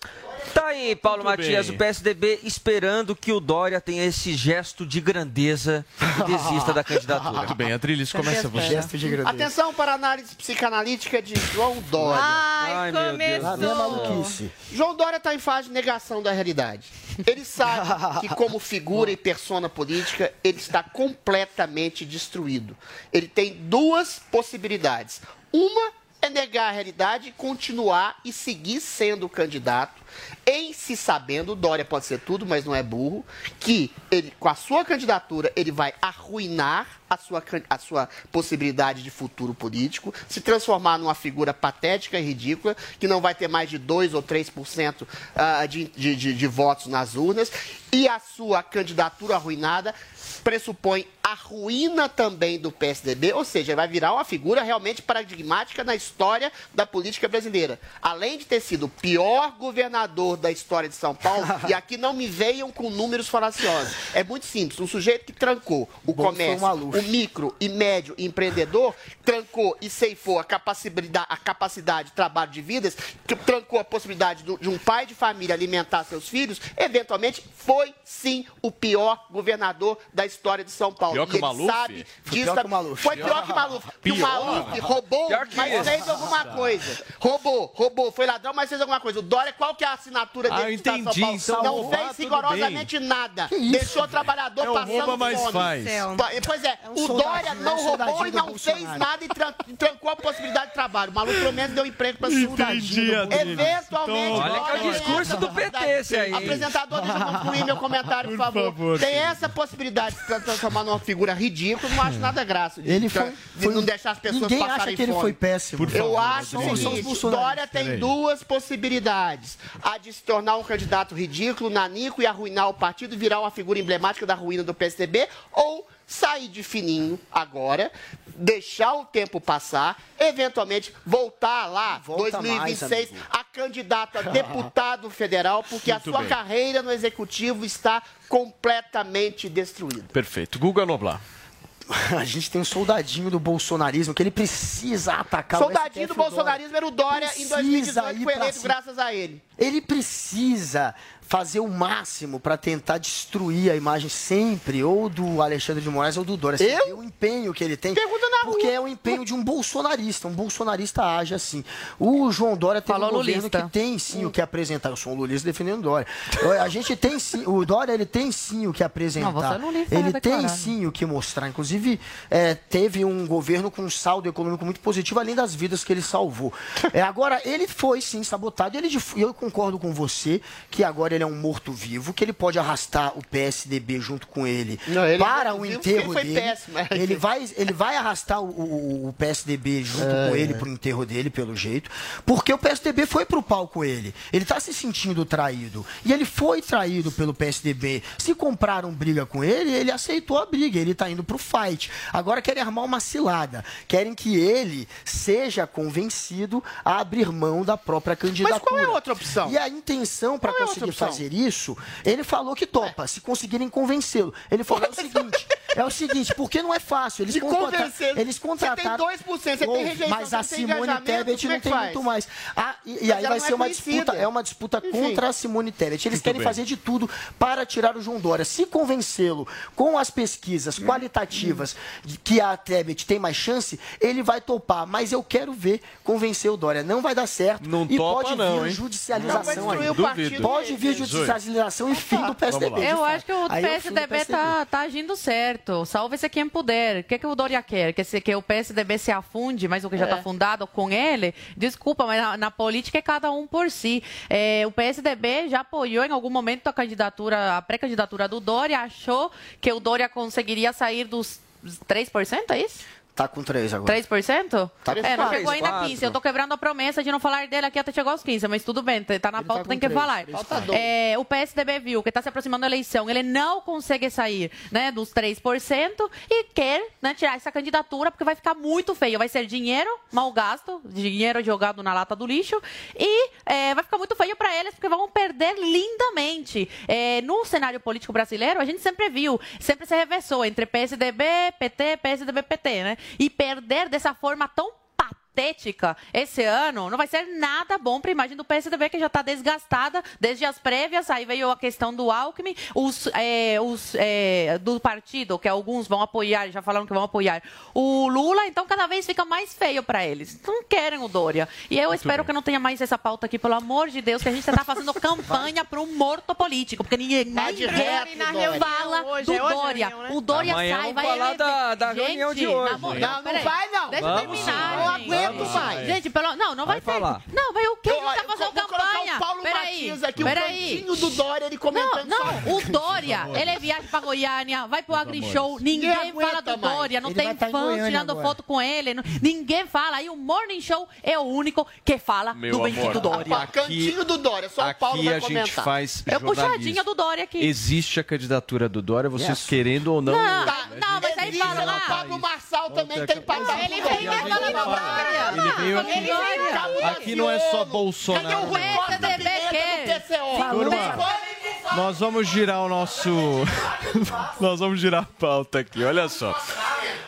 Aí, Paulo Muito Matias, bem. o PSDB esperando que o Dória tenha esse gesto de grandeza e desista da candidatura. Muito bem, Adriles, começa você. Atenção para a análise psicanalítica de João Dória. Ai, começou. João Dória está em fase de negação da realidade. Ele sabe que, como figura e persona política, ele está completamente destruído. Ele tem duas possibilidades. Uma é negar a realidade continuar e seguir sendo candidato, em se sabendo, Dória pode ser tudo, mas não é burro, que ele, com a sua candidatura, ele vai arruinar a sua, a sua possibilidade de futuro político, se transformar numa figura patética e ridícula, que não vai ter mais de 2 ou 3% ah, de, de, de, de votos nas urnas, e a sua candidatura arruinada pressupõe a ruína também do PSDB, ou seja, vai virar uma figura realmente paradigmática na história da política brasileira. Além de ter sido o pior governador da história de São Paulo, e aqui não me venham com números falaciosos. É muito simples, um sujeito que trancou o Bom, comércio, o micro e médio empreendedor, trancou e ceifou a capacidade, a capacidade de trabalho de vidas, que trancou a possibilidade do- de um pai de família alimentar seus filhos, eventualmente foi sim o pior governador da história de São Paulo. Pior que o Maluf? sabe Foi disso. pior que o Maluf. Foi pior que o Maluf. Que o? Maluf roubou, que mas isso. fez alguma coisa. Roubou, roubou, foi ladrão, mas fez alguma coisa. O Dória, qual que é a assinatura Ah, dele eu do Estado de entendi. São Paulo? Então, Não roubar, fez rigorosamente nada. Deixou o trabalhador É passando rouba, mas fome. faz. Pa- Pois é, um o soldadinho, Dória é não roubou soldadinho e não fez nada e tran- trancou a possibilidade de trabalho. O maluco pelo menos deu emprego para Adriles. Eventualmente, Então, Olha que é o discurso do PT esse aí. Apresentador, deixa eu concluir meu comentário, por, favor. Tem essa possibilidade de se transformar numa figura ridícula, não acho nada graça. De, Ele foi- foi- não deixar as pessoas Ninguém passarem acha que ele fome. foi péssimo. Por Eu favor, acho o seguinte. Dória tem Peraí. duas possibilidades. A de se tornar um candidato ridículo, nanico e arruinar o partido virar uma figura emblemática da ruína do PSDB, ou sair de fininho agora, deixar o tempo passar, eventualmente voltar lá, Volta 2026, mais, a candidato a deputado federal, porque a Muito sua bem. carreira no executivo está completamente destruída. Perfeito. Guga Noblar. A gente tem um soldadinho do bolsonarismo que ele precisa atacar Soldadinho o do STF e o Dória. bolsonarismo era o Dória em Precisa 2018, ir foi eleito graças a ele. Ele precisa fazer o máximo para tentar destruir a imagem sempre ou do Alexandre de Moraes ou do Dória. Você Eu? o empenho que ele tem. Pergunta na porque rua. é o empenho de um bolsonarista. Um bolsonarista age assim. O João Dória tem Falou um governo lulista. que tem sim o que apresentar. Eu sou um lulista defendendo o Dória. A gente tem sim, o Dória ele tem sim o que apresentar. Não, você é ele tem sim o que mostrar. Inclusive, é, teve um governo com um saldo econômico muito positivo, além das vidas que ele salvou. É, agora, ele foi sim sabotado. Ele, eu concordo com você que agora ele é um morto-vivo, que ele pode arrastar o PSDB junto com ele Não, ele é para o enterro dele. péssimo, é. Ele vai, ele vai arrastar o, o- o PSDB junto com ele pro enterro dele, pelo jeito, porque o PSDB foi pro pau com ele. Ele tá se sentindo traído. E ele foi traído pelo PSDB. Se compraram briga com ele, ele aceitou a briga. Ele tá indo pro fight. Agora querem armar uma cilada. Querem que ele seja convencido a abrir mão da própria candidatura. Mas qual é a outra opção? E a intenção para é conseguir opção? fazer isso, ele falou que topa, se conseguirem convencê-lo. Ele falou é o seguinte, é o seguinte, porque não é fácil. Eles, De contrata- convencer. eles Você tem contrataram... 2%, você tem rejeição, Mas a Simone Tebet é não tem faz? muito mais. Ah, e, e aí vai não ser é uma conhecida. disputa, é uma disputa Enfim. contra a Simone Tebet. Eles Muito querem bem. fazer de tudo para tirar o João Dória. Se convencê-lo com as pesquisas qualitativas de que a Tebet tem mais chance, ele vai topar. Mas eu quero ver convencer o Dória. Não vai dar certo. Não e topa pode não, vir hein? judicialização Não aí. o partido. Duvido. Pode vir judicialização e fim do PSDB. Eu acho que o é PSDB tá, tá agindo certo. Certo. Salve-se quem puder. O que, que o Dória quer? Que, se, que o PSDB se afunde, mas o que já está É. fundado com ele? Desculpa, mas na, na política é cada um por si. É, o PSDB já apoiou em algum momento a candidatura, a pré-candidatura do Dória, achou que o Dória conseguiria sair dos 3%, é isso? Tá com três agora. 3%? Tá com é, não três, chegou ainda a quatro. 15. Eu tô quebrando a promessa de não falar dele aqui até chegar aos 15, mas tudo bem, tá na pauta, com tem que três, falar. três Falta dois. É, o PSDB viu que está se aproximando da eleição, ele não consegue sair né, dos 3% e quer né, tirar essa candidatura, porque vai ficar muito feio. Vai ser dinheiro mal gasto, dinheiro jogado na lata do lixo, e é, vai ficar muito feio para eles, porque vão perder lindamente. É, no cenário político brasileiro, a gente sempre viu, sempre se reversou entre PSDB, PT, PSDB, PT, né? E perder dessa forma tão patética esse ano não vai ser nada bom para a imagem do PSDB, que já está desgastada desde as prévias. Aí veio a questão do Alckmin, os, é, os é, do partido, que alguns vão apoiar, já falaram que vão apoiar o Lula, então cada vez fica mais feio para eles. Não querem o Dória. E eu espero que não tenha mais essa pauta aqui, pelo amor de Deus, que a gente está fazendo campanha para um morto político, porque ninguém, Tá de ninguém reto, Dória. fala Hoje, do é Dória. reunião, né? O Dória Amanhã sai, vai falar da- da Gente, reunião de hoje. Não, não vai, não. Deixa eu terminar. Não gente. Aguento mais. Gente, pelo... não, não vai, Vai ter. falar. Não, vai o que a gente tá fazendo vou colocar campanha? o Paulo Peraí, Matias aqui, o peraí. cantinho do Dória, ele comentando Não, só. não, o Dória, ele viaja pra Goiânia, vai pro AgriShow, ninguém Ninguém fala aguenta do mais. Dória, não Ele tem vai tá fã tirando agora. foto com ele, não- ninguém fala. Aí o Morning Show é o único que fala Meu do bendito amor, Dória. Opa, cantinho do Dória, só o Paulo Aqui vai a gente comentar. faz É puxadinha do Dória aqui. Existe a candidatura do Dória, vocês Yes. querendo ou não. Não, não, mas aí fala lá. Pablo Marçal também tem palavra. Ele vem a e Ele veio aqui. Ele vem Aqui não é só Cadê o Bolsonaro. Rui? Turma, nós vamos girar o nosso. nós vamos girar a pauta aqui, olha só.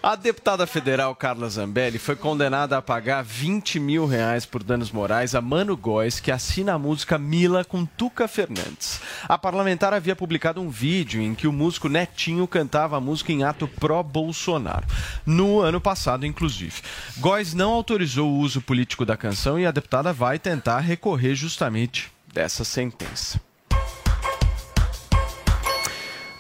A deputada federal Carla Zambelli foi condenada a pagar 20 mil reais por danos morais a Mano Góes, que assina a música Mila com Tuca Fernandes. A parlamentar havia publicado um vídeo em que o músico Netinho cantava a música em ato pró-Bolsonaro. No ano passado, inclusive. Góes não autorizou o uso político da canção e a deputada vai tentar recorrer justamente dessa sentença.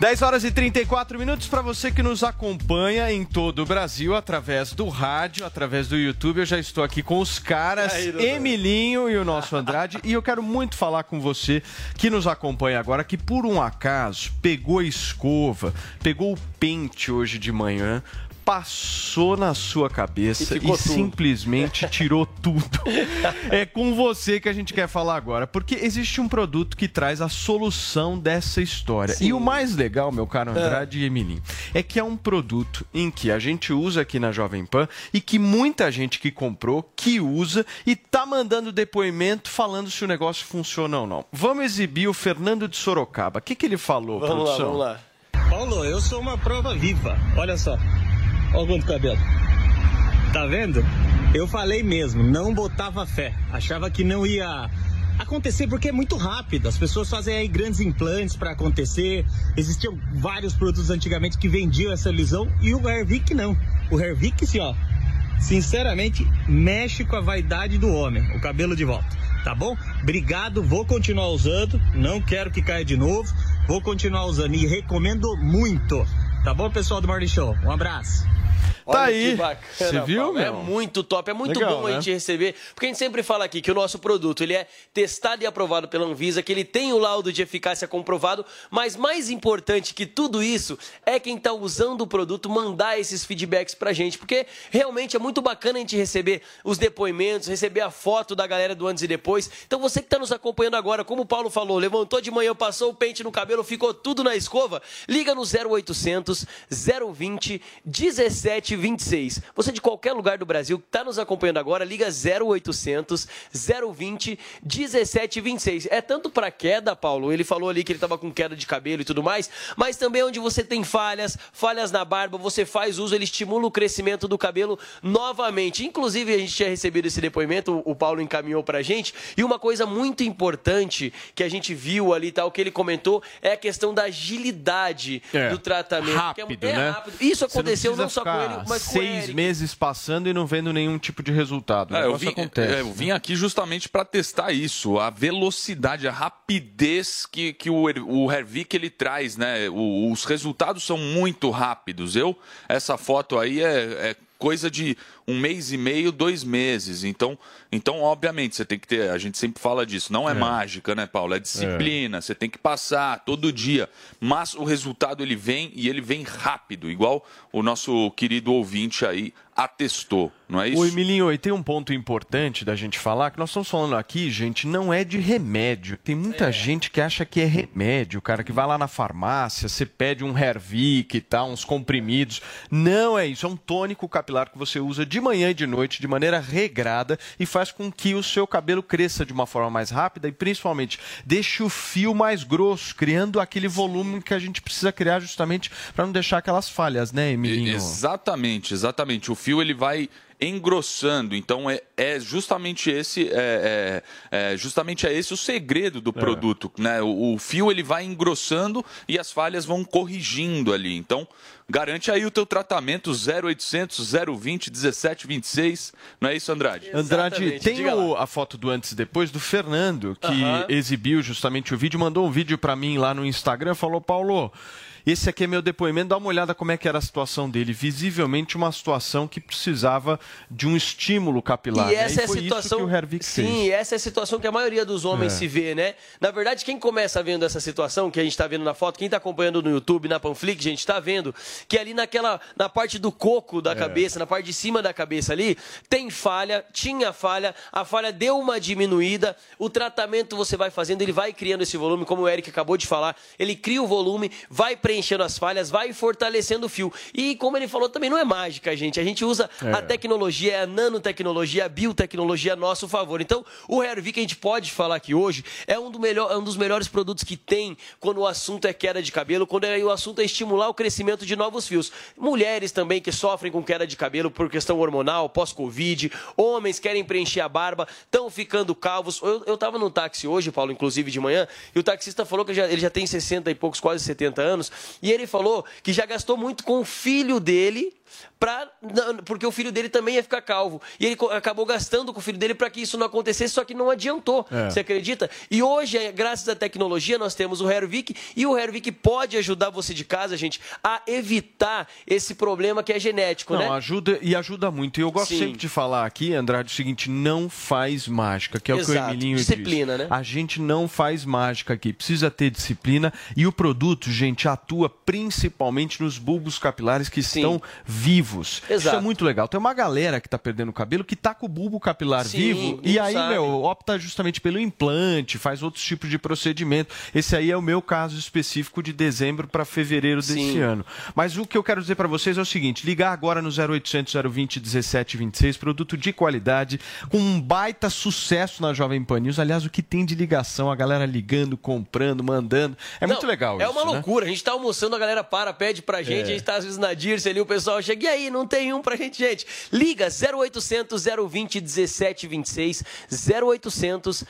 10 horas e 34 minutos para você que nos acompanha em todo o Brasil através do rádio, através do YouTube. Eu já estou aqui com os caras, Aí. Emilinho e o nosso Andrade. e eu quero muito falar com você que nos acompanha agora, que por um acaso pegou a escova, pegou o pente hoje de manhã. Passou na sua cabeça E e, simplesmente tirou tudo. É com você que a gente quer falar agora, porque existe um produto que traz a solução dessa história. E o mais legal, meu caro Andrade e Emilim, é que é um produto em que a gente usa aqui na Jovem Pan e que muita gente que comprou, que usa e tá mandando depoimento falando se o negócio funciona ou não. Vamos exibir o Fernando de Sorocaba. O que, que ele falou, Vamos lá, produção? vamos lá. Paulo, eu sou uma prova viva. Olha só. Olha quanto cabelo. Tá vendo? Eu falei mesmo, não botava fé. Achava que não ia acontecer porque é muito rápido. As pessoas fazem aí grandes implantes para acontecer. Existiam vários produtos antigamente que vendiam essa ilusão e o Hervik não. O Hervik, sim, ó, sinceramente, mexe com a vaidade do homem. O cabelo de volta. Tá bom? Obrigado, vou continuar usando. Não quero que caia de novo. Vou continuar usando e recomendo muito. Tá bom, pessoal do Morning Show? Um abraço. Tá Olha aí. que bacana, Você viu. É meu? muito top, é muito Legal, bom a né? gente receber, porque a gente sempre fala aqui que o nosso produto ele é testado e aprovado pela Anvisa, que ele tem o laudo de eficácia comprovado, mas mais importante que tudo isso é quem está usando o produto mandar esses feedbacks pra gente, porque realmente é muito bacana a gente receber os depoimentos, receber a foto da galera do antes e depois. Então você que está nos acompanhando agora, como o Paulo falou, levantou de manhã, passou o pente no cabelo, ficou tudo na escova, liga no 0800 020 1726. Você de qualquer lugar do Brasil que está nos acompanhando agora, liga 0800 020 1726. É tanto para queda, Paulo, ele falou ali que ele estava com queda de cabelo e tudo mais, mas também onde você tem falhas, falhas na barba, você faz uso, ele estimula o crescimento do cabelo novamente. Inclusive, a gente tinha recebido esse depoimento, o Paulo encaminhou pra gente, e uma coisa muito importante que a gente viu ali, tal, que ele comentou, é a questão da agilidade É, do tratamento. que rápido, é, é né? rápido. Isso não aconteceu não, precisa só com ele, seis meses passando e não vendo nenhum tipo de resultado. O É, eu, vim, acontece. é, eu vim aqui justamente para testar isso, a velocidade, a rapidez que, que o, o Hervik ele traz, né? O- os resultados são muito rápidos. Eu, essa foto aí é, é coisa de um mês e meio, dois meses. Então, então, obviamente, você tem que ter. A gente sempre fala disso. Não é, É. mágica, né, Paulo? É disciplina. Você tem que passar todo dia. Mas o resultado ele vem e ele vem rápido, igual o nosso querido ouvinte aí atestou, não é isso? Oi, Milinho, e tem um ponto importante da gente falar, que nós estamos falando aqui, gente, não é de remédio. Tem muita gente que acha que é remédio, cara, que vai lá na farmácia, você pede um Hervik e tal, uns comprimidos. Não é isso, é um tônico capilar que você usa de manhã e de noite, de maneira regrada, e faz com que o seu cabelo cresça de uma forma mais rápida e, principalmente, deixe o fio mais grosso, criando aquele volume que a gente precisa criar justamente para não deixar aquelas falhas, né, Emilinho? Exatamente, exatamente. O fio ele vai engrossando. Então é, é justamente esse é, é- é justamente é esse o segredo do produto, né? O, o fio ele vai engrossando e as falhas vão corrigindo ali. Então garante aí o teu tratamento 0800 020 1726. Não é isso, Andrade? Andrade, tem o- a foto do antes e depois do Fernando, que Aham. exibiu justamente o vídeo, mandou um vídeo pra mim lá no Instagram, falou, Paulo, esse aqui é meu depoimento, dá uma olhada como é que era a situação dele. Visivelmente uma situação que precisava de um estímulo capilar. E né? essa é a foi situação. isso que o Hervik Sim, fez. essa é a situação que a maioria dos homens É. se vê, né? Na verdade, quem começa vendo essa situação que a gente está vendo na foto, quem está acompanhando no YouTube, na Panflix, gente, está vendo que ali naquela, na parte do coco É. da cabeça, na parte de cima da cabeça ali, tem falha, tinha falha, a falha deu uma diminuída, o tratamento você vai fazendo, ele vai criando esse volume, como o Eric acabou de falar, ele cria o volume, vai preenchendo as falhas, vai fortalecendo o fio. E como ele falou, também não é mágica, gente. A gente usa É. a tecnologia, a nanotecnologia, a biotecnologia a nosso favor. Então, o Hervik que a gente pode falar aqui hoje é um, do melhor, é um dos melhores produtos que tem quando o assunto é queda de cabelo, quando é- o assunto é estimular o crescimento de novos fios. Mulheres também que sofrem com queda de cabelo por questão hormonal, pós-Covid, homens querem preencher a barba, estão ficando calvos. Eu, eu tava no táxi hoje, Paulo, inclusive de manhã, e o taxista falou que já- ele já tem 60 e poucos, quase 70 anos, e ele falou que já gastou muito com o filho dele Pra, porque o filho dele também ia ficar calvo. E ele acabou gastando com o filho dele para que isso não acontecesse, só que não adiantou. É. Você acredita? E hoje, é, graças à tecnologia, nós temos o Hervik e o Hervik pode ajudar você de casa, gente, a evitar esse problema que é genético, Não, né? ajuda e ajuda muito. E eu gosto Sim. sempre de falar aqui, Andrade, o seguinte: não faz mágica, que é o que Exato. o Emilinho Disciplina, diz. né? A gente não faz mágica aqui, precisa ter disciplina. E o produto, gente, atua principalmente nos bulbos capilares que estão vivos. Isso Exato. é muito legal. Tem uma galera que tá perdendo cabelo que tá com o bulbo capilar Sim, vivo e aí, sabe. meu, opta justamente pelo implante, faz outros tipos de procedimento. Esse aí é o meu caso específico de dezembro para fevereiro desse Sim. ano. Mas o que eu quero dizer para vocês é o seguinte: ligar agora no 0800 020 1726, produto de qualidade, com um baita sucesso na Jovem Pan News. Aliás, o que tem de ligação, a galera ligando, comprando, mandando. É muito Não, legal É isso. uma né? loucura. A gente tá almoçando, a galera para, pede pra gente. É. A gente tá às vezes na Dirce ali, o pessoal chega. E aí, não tem um pra gente, gente? Liga 0800 020 1726. 0800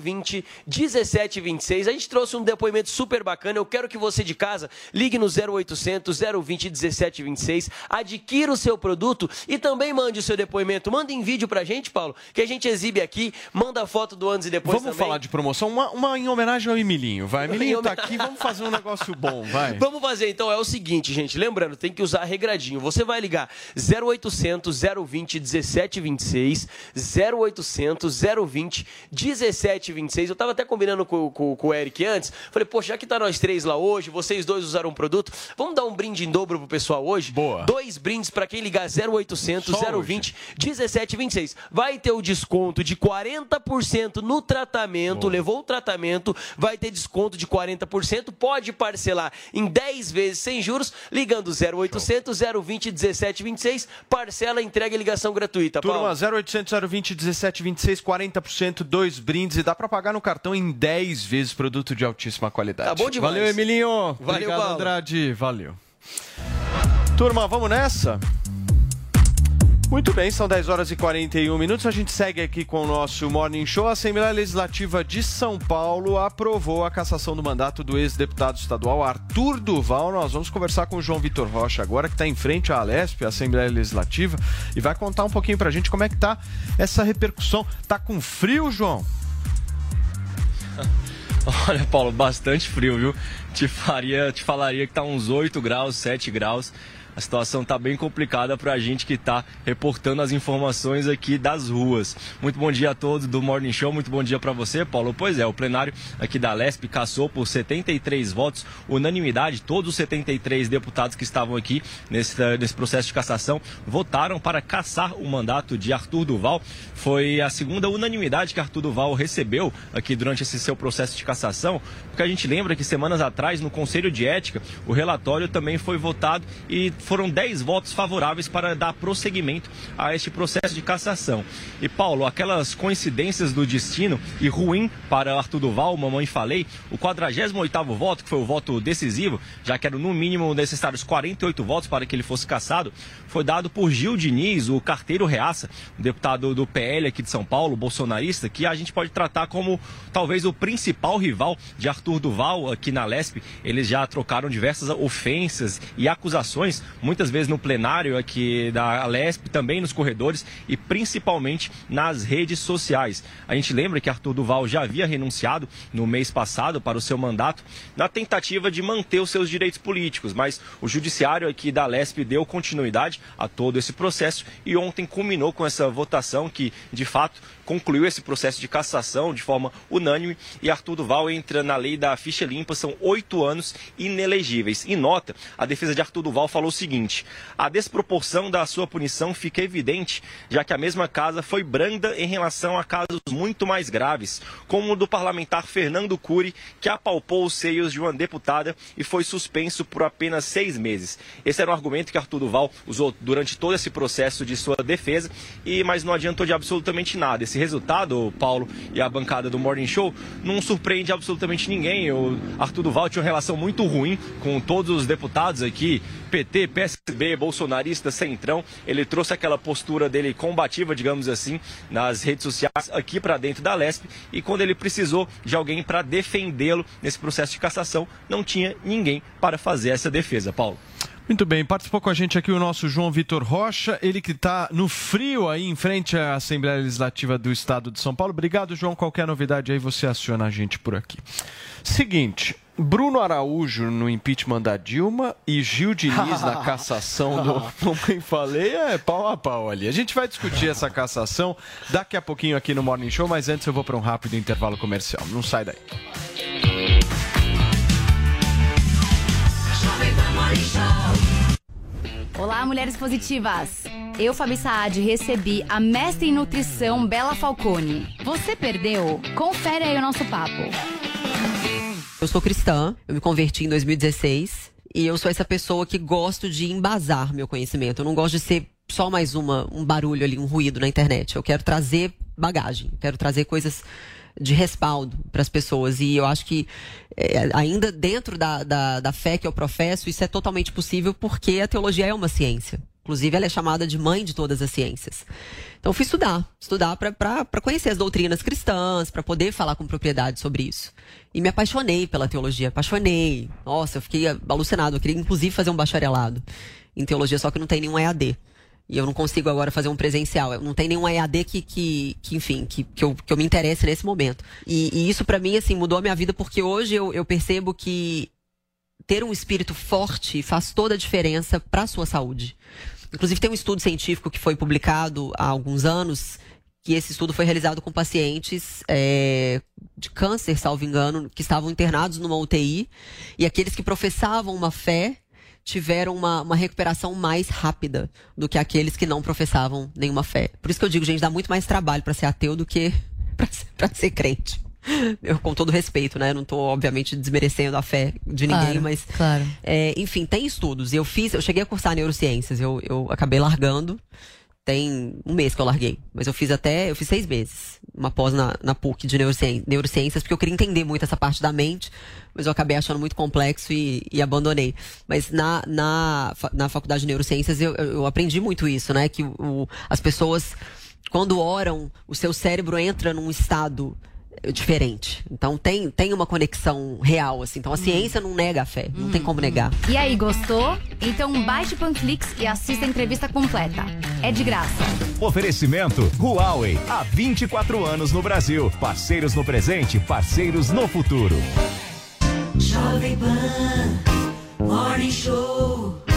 020 1726. A gente trouxe um depoimento super bacana. Eu quero que você de casa ligue no 0800 020 1726. Adquira o seu produto e também mande o seu depoimento. Manda em vídeo pra gente, Paulo, que a gente exibe aqui. Manda a foto do antes e depois Vamos também. falar de promoção, uma, uma em homenagem ao Emilinho, vai. Em Emilinho tá aqui, vamos fazer um negócio bom, vai. Vamos fazer então, é o seguinte, gente. Lembrando, tem que usar regradinho. Você vai ligar 0800 020 1726, 0800 020 1726. Eu tava até combinando com, com- com o Eric antes. Falei, poxa, já que tá nós três lá hoje, vocês dois usaram um produto, vamos dar um brinde em dobro pro pessoal hoje? Boa. Dois brindes pra quem ligar 0800 Só 020 1726. Vai ter o desconto de 40% no tratamento, levou o tratamento, vai ter desconto de 40%, pode parcelar em 10 vezes sem juros, ligando 0800 020 1726, parcela, entrega e ligação gratuita. Turma, Paulo. 0800 020 1726, 40%, dois brindes e dá pra pagar no cartão em 10 vezes produto de altíssima qualidade. Tá bom demais. Valeu, Emilinho. Valeu, Obrigado, Paulo. Andrade. Valeu. Turma, vamos nessa? Muito bem, são 10 horas e 41 minutos. A gente segue aqui com o nosso Morning Show. A Assembleia Legislativa de São Paulo aprovou a cassação do mandato do ex-deputado estadual Arthur Duval. Nós vamos conversar com o João Vitor Rocha agora, que está em frente à Alesp, a Assembleia Legislativa, e vai contar um pouquinho para a gente como é que tá essa repercussão. Tá com frio, João? Olha, Paulo, bastante frio, viu? Te, faria, te falaria que tá uns 8 graus, 7 graus a situação está bem complicada para a gente que está reportando as informações aqui das ruas. Muito bom dia a todos do Morning Show, muito bom dia para você, Paulo. Pois é, o plenário aqui da Lesp caçou por 73 votos, unanimidade, todos os 73 deputados que estavam aqui nesse, nesse processo de cassação votaram para caçar o mandato de Arthur Duval. Foi a segunda unanimidade que Arthur Duval recebeu aqui durante esse seu processo de cassação, porque a gente lembra que semanas atrás, no Conselho de Ética, o relatório também foi votado e foram 10 votos favoráveis para dar prosseguimento a este processo de cassação. E Paulo, aquelas coincidências do destino e ruim para Arthur Duval, mamãe falei, o 48º voto, que foi o voto decisivo, já que eram no mínimo necessários 48 votos para que ele fosse cassado, foi dado por Gil Diniz, o carteiro reaça, deputado do PL aqui de São Paulo, bolsonarista, que a gente pode tratar como talvez o principal rival de Arthur Duval aqui na Lesp. Eles já trocaram diversas ofensas e acusações muitas vezes no plenário aqui da Alesp, também nos corredores e principalmente nas redes sociais. A gente lembra que Arthur Duval já havia renunciado no mês passado para o seu mandato na tentativa de manter os seus direitos políticos, mas o judiciário aqui da Alesp deu continuidade a todo esse processo e ontem culminou com essa votação que, de fato, concluiu esse processo de cassação de forma unânime e Arthur Duval entra na lei da ficha limpa, são oito anos inelegíveis. Em nota, a defesa de Arthur Duval falou o seguinte: a desproporção da sua punição fica evidente, já que a mesma casa foi branda em relação a casos muito mais graves, como o do parlamentar Fernando Cury, que apalpou os seios de uma deputada e foi suspenso por apenas seis meses. Esse era um argumento que Arthur Duval usou durante todo esse processo de sua defesa, e mas não adiantou de absolutamente nada. Esse resultado, Paulo e a bancada do Morning Show, não surpreende absolutamente ninguém. O Arthur Duval tinha uma relação muito ruim com todos os deputados aqui, PT, PSB, bolsonarista, centrão. Ele trouxe aquela postura dele combativa, digamos assim, nas redes sociais aqui para dentro da Lesp. E quando ele precisou de alguém para defendê-lo nesse processo de cassação, não tinha ninguém para fazer essa defesa, Paulo. Muito bem, participou com a gente aqui o nosso João Vitor Rocha, ele que está no frio aí em frente à Assembleia Legislativa do Estado de São Paulo. Obrigado, João. Qualquer novidade aí você aciona a gente por aqui. Seguinte, Bruno Araújo no impeachment da Dilma e Gil Diniz na cassação do Mamãe Falei é pau a pau ali. A gente vai discutir essa cassação daqui a pouquinho aqui no Morning Show, mas antes eu vou para um rápido intervalo comercial. Não sai daí. Olá, mulheres positivas! Eu, Fabi Saad, recebi a mestre em nutrição Bela Falcone. Você perdeu? Confere aí o nosso papo. Eu sou cristã, eu me converti em 2016 e eu sou essa pessoa que gosto de embasar meu conhecimento. Eu não gosto de ser só mais uma, um barulho ali, um ruído na internet. Eu quero trazer bagagem, quero trazer coisas de respaldo para as pessoas. E eu acho que, é, ainda dentro da, da, da fé que eu professo, isso é totalmente possível porque a teologia é uma ciência. Inclusive, ela é chamada de mãe de todas as ciências. Então, eu fui estudar, estudar para conhecer as doutrinas cristãs, para poder falar com propriedade sobre isso. E me apaixonei pela teologia, apaixonei. Nossa, eu fiquei alucinado. Eu queria, inclusive, fazer um bacharelado em teologia, só que não tem nenhum EAD. E eu não consigo agora fazer um presencial. Não tem nenhum EAD que, que, que enfim, que, que, eu, que eu me interesse nesse momento. E, e isso para mim, assim, mudou a minha vida porque hoje eu, eu percebo que ter um espírito forte faz toda a diferença para a sua saúde. Inclusive tem um estudo científico que foi publicado há alguns anos que esse estudo foi realizado com pacientes é, de câncer, salvo engano, que estavam internados numa UTI e aqueles que professavam uma fé tiveram uma, uma recuperação mais rápida do que aqueles que não professavam nenhuma fé. Por isso que eu digo, gente, dá muito mais trabalho para ser ateu do que para ser crente. Eu, com todo respeito, né? Não estou obviamente, desmerecendo a fé de ninguém, Claro, mas. claro. é, enfim, tem estudos. Eu fiz, eu cheguei a cursar neurociências, eu, eu acabei largando. Tem um mês que eu larguei. Mas eu fiz até, eu fiz seis meses. Uma pós na, na PUC de neurocien- neurociências, porque eu queria entender muito essa parte da mente, mas eu acabei achando muito complexo e, e abandonei. Mas na, na, na faculdade de neurociências eu, eu aprendi muito isso, né? Que o, as pessoas, quando oram, o seu cérebro entra num estado diferente. Então tem, tem uma conexão real, assim. Então a ciência não nega a fé, não tem como negar. E aí, gostou? Então baixe o Panflix e assista a entrevista completa. É de graça. Oferecimento Huawei. Há 24 anos no Brasil. Parceiros no presente, parceiros no futuro. Jovem Pan Morning Show.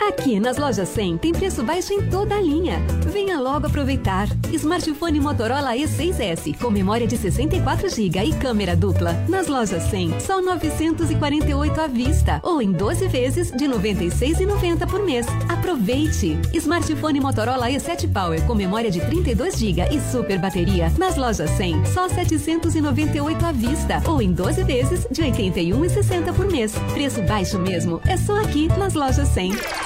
Aqui nas lojas 100 tem preço baixo em toda a linha. Venha logo aproveitar. Smartphone Motorola E6S com memória de 64 GB e câmera dupla. Nas lojas 100, só 948 à vista ou em 12 vezes de 96,90 por mês. Aproveite. Smartphone Motorola E7 Power com memória de 32 GB e super bateria. Nas lojas 100, só 798 à vista ou em 12 vezes de 81,60 por mês. Preço baixo mesmo. É só aqui nas lojas 100.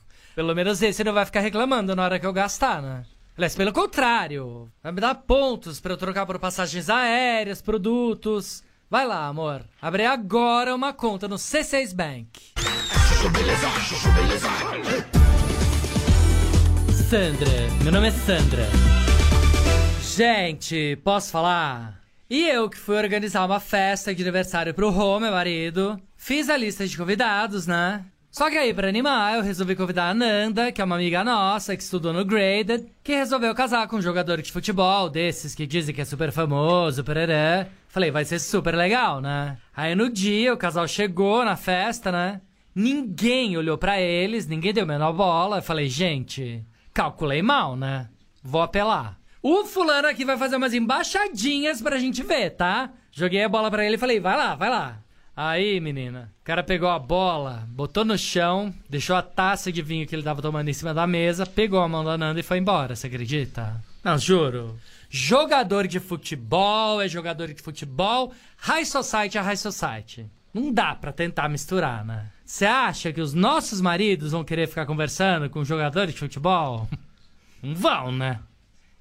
Pelo menos esse não vai ficar reclamando na hora que eu gastar, né? Aliás, pelo contrário, vai me dar pontos pra eu trocar por passagens aéreas, produtos. Vai lá, amor. Abre agora uma conta no C6 Bank. Sandra, meu nome é Sandra. Gente, posso falar? E eu que fui organizar uma festa de aniversário pro Rô, meu marido, fiz a lista de convidados, né? Só que aí, pra animar, eu resolvi convidar a Nanda, que é uma amiga nossa, que estudou no Graded, que resolveu casar com um jogador de futebol, desses que dizem que é super famoso, pereré. Falei, vai ser super legal, né? Aí no dia, o casal chegou na festa, né? Ninguém olhou pra eles, ninguém deu a menor bola. Eu falei, gente, calculei mal, né? Vou apelar. O fulano aqui vai fazer umas embaixadinhas pra gente ver, tá? Joguei a bola pra ele e falei, vai lá, vai lá. Aí, menina, o cara pegou a bola, botou no chão, deixou a taça de vinho que ele tava tomando em cima da mesa, pegou a mão da Nanda e foi embora, você acredita? Não, juro. Jogador de futebol é jogador de futebol, high society é high society. Não dá pra tentar misturar, né? Você acha que os nossos maridos vão querer ficar conversando com jogadores de futebol? Não vão, né?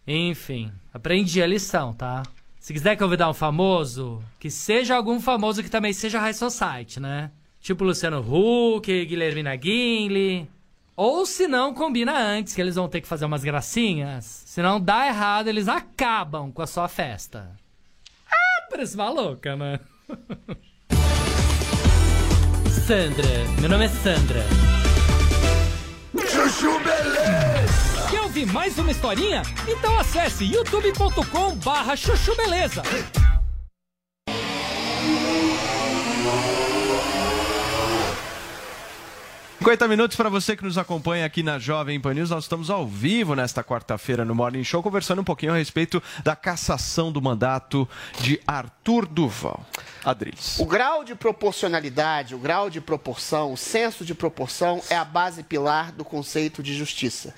Enfim, aprendi a lição, tá? Se quiser convidar um famoso, que seja algum famoso que também seja high society, né? Tipo Luciano Huck, Guilhermina Guinle. Ou se não, combina antes, que eles vão ter que fazer umas gracinhas. Se não dá errado, eles acabam com a sua festa. Ah, parece maluca, né? Sandra, meu nome é Sandra. Chuchu Beleza. Ouvir mais uma historinha? Então acesse youtube.com barra chuchu beleza. 50 minutos para você que nos acompanha aqui na Jovem Pan News. Nós estamos ao vivo nesta quarta-feira no Morning Show, conversando um pouquinho a respeito da cassação do mandato de Arthur Duval. Adriles. O grau de proporcionalidade, o grau de proporção, o senso de proporção é a base pilar do conceito de justiça.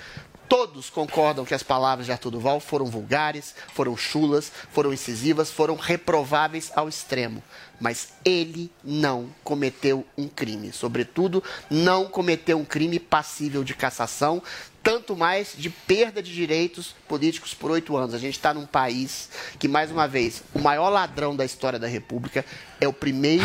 Todos concordam que as palavras de Arthur Duval foram vulgares, foram chulas, foram incisivas, foram reprováveis ao extremo. Mas ele não cometeu um crime. Sobretudo, não cometeu um crime passível de cassação, tanto mais de perda de direitos políticos por oito anos. A gente está num país que, mais uma vez, o maior ladrão da história da República é o primeiro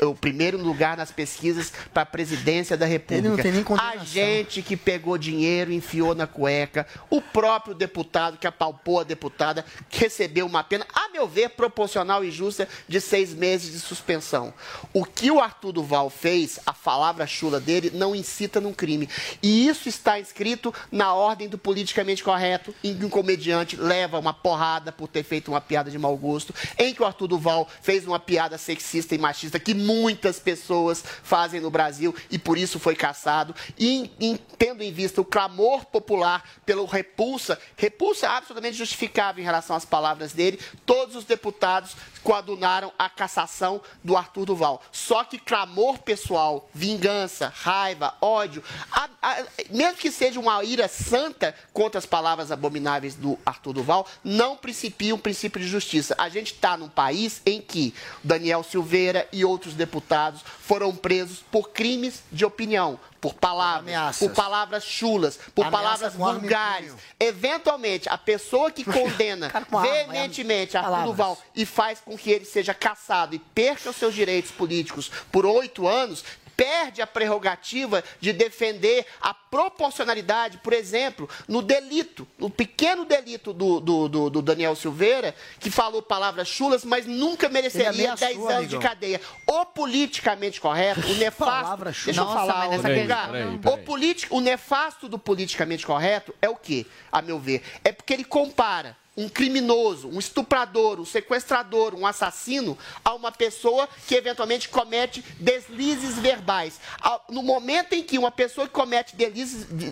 o primeiro lugar nas pesquisas para a presidência da República. Ele não tem nem a gente que pegou dinheiro, enfiou na cueca, o próprio deputado que apalpou a deputada, que recebeu uma pena, a meu ver, proporcional e justa de seis meses de suspensão. O que o Arthur Duval fez, a palavra chula dele, não incita num crime. E isso está inscrito na ordem do politicamente correto, em que um comediante leva uma porrada por ter feito uma piada de mau gosto, em que o Arthur Duval fez uma piada sexista e machista que muitas pessoas fazem no Brasil e por isso foi caçado. E em- tendo em vista o clamor popular pelo repulsa, repulsa absolutamente justificável em relação às palavras dele, todos os deputados coadunaram a cassação do Arthur Duval. Só que clamor pessoal, vingança, raiva, ódio, a- a- mesmo que seja uma ira santa contra as palavras abomináveis do Arthur Duval, não principia um princípio de justiça. A gente está num país em que Daniel Silveira e outros deputados foram presos por crimes de opinião, por palavras, Ameaças. por palavras chulas, por Ameaça palavras vulgares. Eventualmente, a pessoa que condena veementemente Arthur palavras. Duval e faz com que ele seja caçado e perca os seus direitos políticos por oito anos, perde a prerrogativa de defender a proporcionalidade, por exemplo, no delito, no pequeno delito do, do, do- do Daniel Silveira, que falou palavras chulas, mas nunca mereceria Ele ameaçou, 10 anos de amigão. cadeia. O politicamente correto, o nefasto. Palavra chula. Deixa eu Nossa, falar, nessa questão Peraí, O, peraí. político, o nefasto do politicamente correto é o quê, a meu ver? É porque ele compara um criminoso, um estuprador, um sequestrador, um assassino a uma pessoa que eventualmente comete deslizes verbais. No momento em que uma pessoa que comete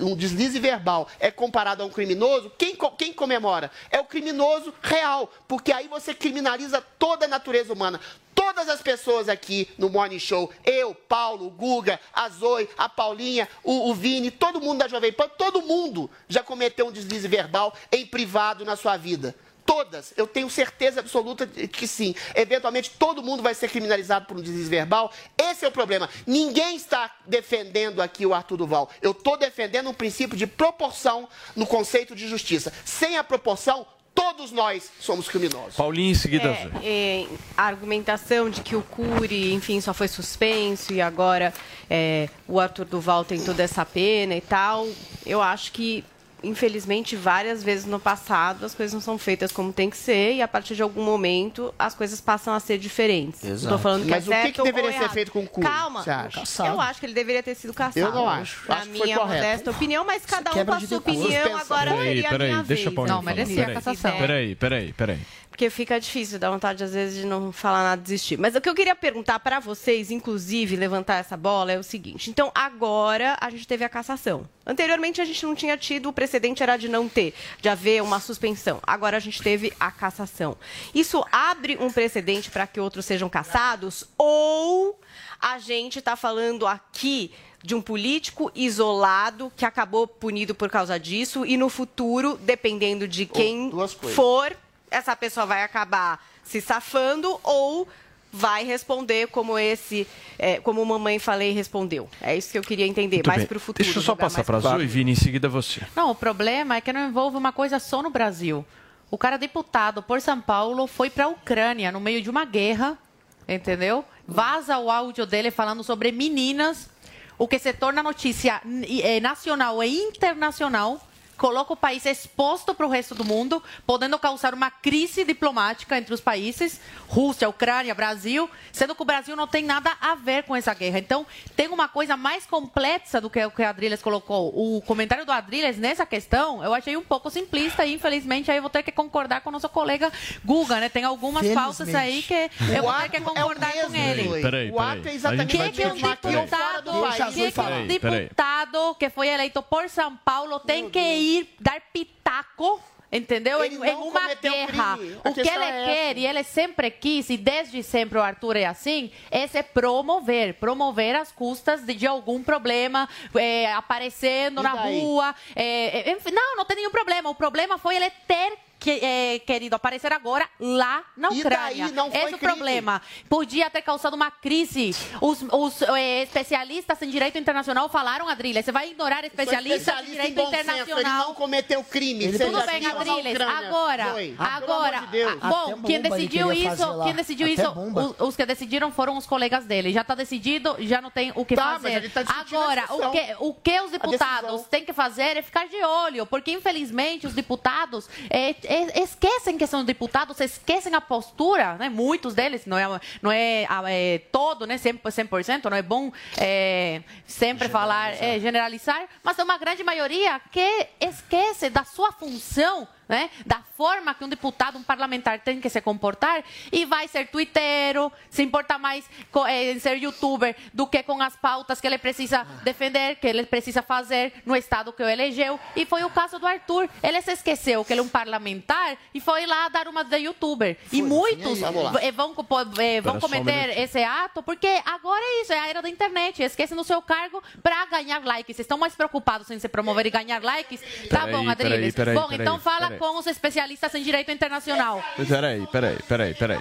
um deslize verbal é comparado a um criminoso, quem, quem comemora? É o criminoso real, porque aí você criminaliza toda a natureza humana. Todas as pessoas aqui no Morning Show, eu, Paulo, Guga, a Zoe, a Paulinha, o, o Vini, todo mundo da Jovem Pan, todo mundo já cometeu um deslize verbal em privado na sua vida. Todas, eu tenho certeza absoluta de que sim. Eventualmente todo mundo vai ser criminalizado por um deslize verbal. Esse é o problema. Ninguém está defendendo aqui o Arthur Duval. Eu estou defendendo um princípio de proporção no conceito de justiça. Sem a proporção, todos nós somos criminosos. Paulinho em seguida. É, é, a argumentação de que o Cury, enfim, só foi suspenso e agora é, o Arthur Duval tem toda essa pena e tal, eu acho que, infelizmente, várias vezes no passado as coisas não são feitas como tem que ser e a partir de algum momento as coisas passam a ser diferentes. Exato. Estou falando que Mas é o que certo que deveria ou ser feito com o Cury, Calma. Eu acho que ele deveria ter sido caçado. Eu não acho. Na Acho minha correto. modesta opinião, mas cada um com a sua opinião. Agora Peraí, seria a peraí, minha deixa vez. Não, merecia a cassação. Peraí, peraí, peraí. Porque fica difícil, dá vontade às vezes de não falar nada, desistir. Mas o que eu queria perguntar para vocês, inclusive, levantar essa bola, é o seguinte. Então, agora a gente teve a cassação. Anteriormente a gente não tinha tido, o precedente era de não ter, de haver uma suspensão. Agora a gente teve a cassação. Isso abre um precedente para que outros sejam cassados? Ou a gente está falando aqui de um político isolado que acabou punido por causa disso e no futuro, dependendo de quem for, essa pessoa vai acabar se safando ou vai responder como esse, é, como mamãe falei respondeu. É isso que eu queria entender, Muito mais para o futuro. Deixa eu só passar para pro a Zoe, Vini, em seguida você. Não, o problema é que não envolve uma coisa só no Brasil. O cara deputado por São Paulo foi para a Ucrânia no meio de uma guerra, entendeu? Vaza o áudio dele falando sobre meninas, o que se torna notícia eh, nacional e internacional. Coloca o país exposto para o resto do mundo, podendo causar uma crise diplomática entre os países, Rússia, Ucrânia, Brasil, sendo que o Brasil não tem nada a ver com essa guerra. Então, tem uma coisa mais complexa do que o que a Adriles colocou. O comentário do Adriles nessa questão, eu achei um pouco simplista e, infelizmente, aí eu vou ter que concordar com o nosso colega Guga, né? Tem algumas pautas aí que eu vou ter que concordar com ele. Peraí, peraí, O ato é peraí. exatamente A que que um a que que um que foi eleito por São Paulo tem que ir dar pitaco entendeu? Ele Em, uma guerra. crime. O que ele é quer, essa. e ele sempre quis, e desde sempre o Arthur é assim, é se promover. Promover as custas de, de algum problema, é, aparecendo E na daí? rua. é, é, enfim, não, não tem nenhum problema. O problema foi ele ter que, é, querido aparecer agora lá na E Ucrânia. daí não foi Esse é o crime. problema. Podia ter causado uma crise. Os, os, é, especialistas em direito internacional falaram, Adrilha, você vai ignorar especialistas especialista em em direito senso, internacional. ele não cometeu crime. Tudo seja bem. Ucrânia. Agora, Foi. agora, Pelo amor de Deus. ah, bom, quem ele decidiu isso, quem decidiu Até isso, bomba. os, os que decidiram foram os colegas dele. Já está decidido, já não tem o que Tá, mas fazer. ele tá agora, o que, o que os deputados têm que fazer é ficar de olho, porque infelizmente os deputados é, esquecem que são deputados, esquecem a postura, né? Muitos deles, não é, não é, ah, é todo, né? 100%, 100%, não é bom é, sempre falar, é, generalizar, mas é uma grande maioria que esquece da sua função né, da forma que um deputado, um parlamentar tem que se comportar e vai ser twitteiro, se importa mais com, eh, em ser youtuber do que com as pautas que ele precisa defender, que ele precisa fazer no estado que o elegeu. E foi o caso do Arthur. Ele se esqueceu que ele é um parlamentar e foi lá dar uma de youtuber. e muitos eh, vão, eh, vão um cometer minutinho. esse ato porque agora é isso, é a era da internet. Esquecem do seu cargo para ganhar likes. Vocês estão mais preocupados em se promover e ganhar likes? Tá Peraí, bom, Adriles. peraí, bom, peraí, então fala. Com os especialistas em direito internacional. Peraí, peraí, peraí, peraí.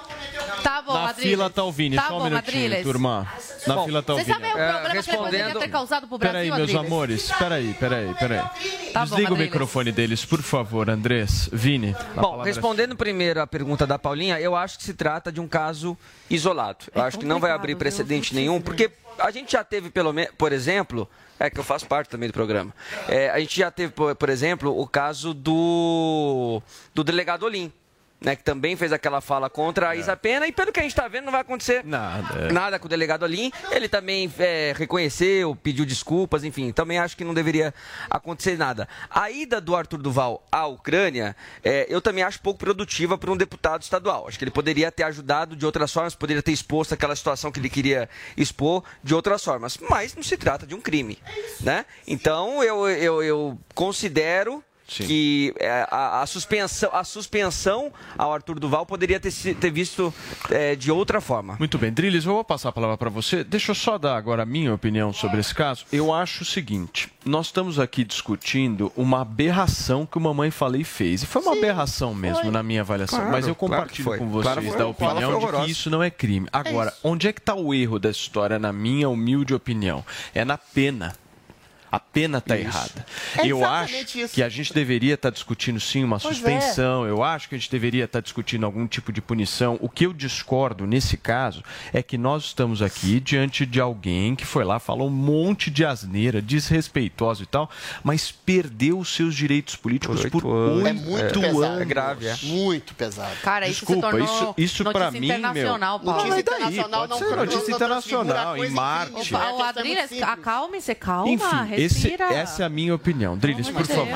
Tá bom, Na fila tá o Vini, tá só um bom, minutinho, Adriles. turma. Na Bom, fila tá o Você Vini. sabe o problema que ele poderia ter causado pro Brasil, Peraí, meus Adriles? amores, peraí, peraí, peraí. Tá bom, Desliga o Adriles. microfone deles, por favor, Andrés. Vini. Bom, é respondendo primeiro a pergunta da Paulinha, eu acho que se trata de um caso isolado. Eu acho que não vai abrir precedente nenhum, porque a gente já teve, pelo menos, por exemplo, é que eu faço parte também do programa. É, a gente já teve, por, exemplo, o caso do, do delegado Olim. Né, que também fez aquela fala contra a Isa Pena, e pelo que a gente está vendo, não vai acontecer nada, nada com o delegado Olim. Ele também é, reconheceu, pediu desculpas, enfim, também acho que não deveria acontecer nada. A ida do Arthur Duval à Ucrânia, é, eu também acho pouco produtiva para um deputado estadual. Acho que ele poderia ter ajudado de outras formas, poderia ter exposto aquela situação que ele queria expor de outras formas. Mas não se trata de um crime, né? Então eu, eu, eu considero que é, a, a suspensão, a suspensão ao Arthur Duval poderia ter, se- ter visto é, de outra forma. Muito bem, Drilis, eu vou passar a palavra para você. Deixa eu só dar agora a minha opinião sobre esse caso. Eu acho o seguinte: nós estamos aqui discutindo uma aberração que o Mamãe Falei fez. E foi uma aberração mesmo, na minha avaliação. Claro, Mas eu claro compartilho foi. com vocês Claro foi. da foi opinião de que isso não é crime. Agora, onde é que está o erro dessa história, na minha humilde opinião? É na pena. A pena está errada. É eu acho isso. que a gente deveria estar discutindo sim uma Pois é. suspensão. Eu acho que a gente deveria estar discutindo algum tipo de punição. O que eu discordo nesse caso é que nós estamos aqui diante de alguém que foi lá, falou um monte de asneira, desrespeitosa e tal, mas perdeu os seus direitos políticos por oito É muito pesado. anos. É grave, é. Muito pesado. Cara, isso Desculpa, se tornou isso, isso para notícia mim, meu. internacional, Paulo. Notícia internacional internacional pode não- ser não- notícia não internacional, em Marte. O Adriles, acalme-se, calma, Enfim, esse, essa é a minha opinião. Drilis, por favor.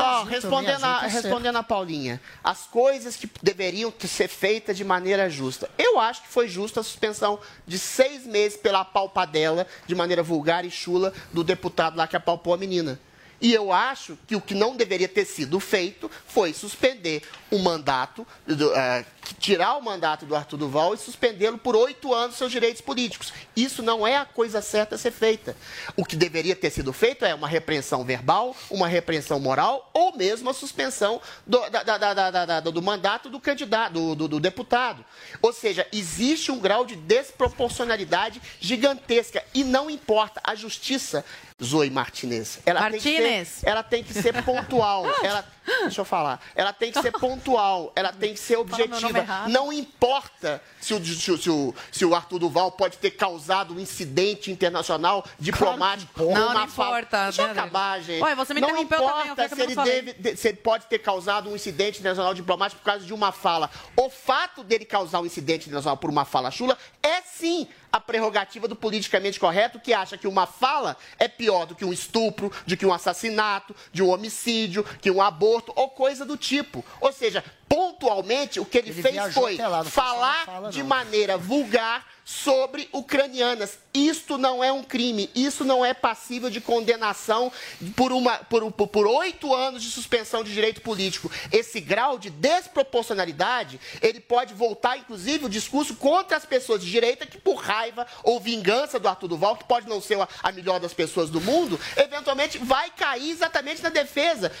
Ó, respondendo, a, respondendo a Paulinha, as coisas que deveriam ser feitas de maneira justa. Eu acho que foi justa a suspensão de seis meses pela apalpadela, de maneira vulgar e chula, do deputado lá que apalpou a menina. E eu acho que o que não deveria ter sido feito foi suspender o mandato, do, eh, tirar o mandato do Arthur Duval e suspendê-lo por oito anos seus direitos políticos. Isso não é a coisa certa a ser feita. O que deveria ter sido feito é uma repreensão verbal, uma repreensão moral ou mesmo a suspensão do, da- da- da- do mandato do candidato, do, do- do deputado. Ou seja, existe um grau de desproporcionalidade gigantesca e não importa a justiça. Zoe Martinez. Ela Tem Martinez. que ser, ela tem que ser pontual. Ela, deixa eu falar. Ela tem que ser pontual. Ela tem que ser objetiva. Não importa se o, se, o- se o, Arthur Duval pode ter causado um incidente internacional diplomático. por Não, não importa, Deixa eu acabar, gente. Ué, você me não também, importa que se ele, deve, de- se ele pode ter causado um incidente internacional diplomático por causa de uma fala. O fato dele causar um incidente internacional por uma fala chula é sim a prerrogativa do politicamente correto que acha que uma fala é pior do que um estupro, de que um assassinato, de um homicídio, que um aborto ou coisa do tipo. Ou seja, pontualmente o que ele, Ele fez foi falar fala, de maneira vulgar sobre ucranianas. Isto não é um crime, isso não é passível de condenação por, uma, por, por, por oito anos de suspensão de direito político. Esse grau de desproporcionalidade, ele pode voltar, inclusive, o discurso contra as pessoas de direita que, por raiva ou vingança do Arthur Duval, que pode não ser a, a melhor das pessoas do mundo, eventualmente vai cair exatamente na defesa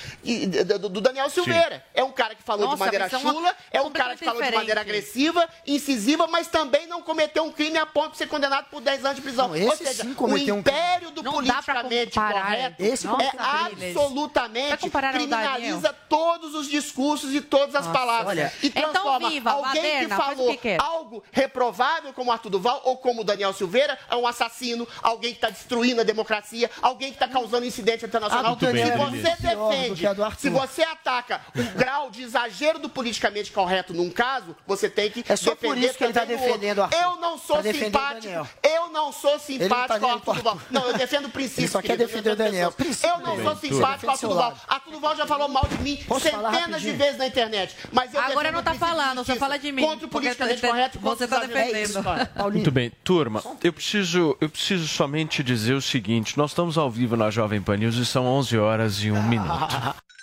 do, do Daniel Silveira. É um cara que falou Nossa, de maneira são chula, é um cara que falou de diferente. maneira agressiva, incisiva, mas também não cometeu um crime a ponto de ser condenado por 10 anos de prisão. Não, esse Ou seja, sim o cometeu um império do Não politicamente comparar. correto Esse é absolutamente criminaliza todos os discursos e todas as Nossa, palavras. olha. e Então, transforma viva, alguém Baderna, que falou que algo reprovável, como Arthur Duval, ou como Daniel Silveira, é um assassino, alguém que está destruindo a democracia, alguém que está causando incidente internacional. Ah, se é você defende, se você ataca o grau de exagero do politicamente correto num caso, você tem que É só por defender isso que ele tá no defendendo. Arthur. Eu não sou Tá defendendo o simpático, eu não sou não simpático tá ao Arthur Duval. Não, eu defendo princípios. Ele só quer defender o Daniel. Eu não sou simpático ao Arthur Duval. Arthur Duval já falou mal de mim Posso centenas de vezes na internet. Mas eu Agora não tá o princípio de falando, você justiça fala de mim, Contra o politicamente correto e contra você tá defendendo. É cara. Muito bem, turma, eu preciso, eu preciso somente dizer o seguinte: nós estamos ao vivo na Jovem Pan News e são 11 horas e 1 minuto.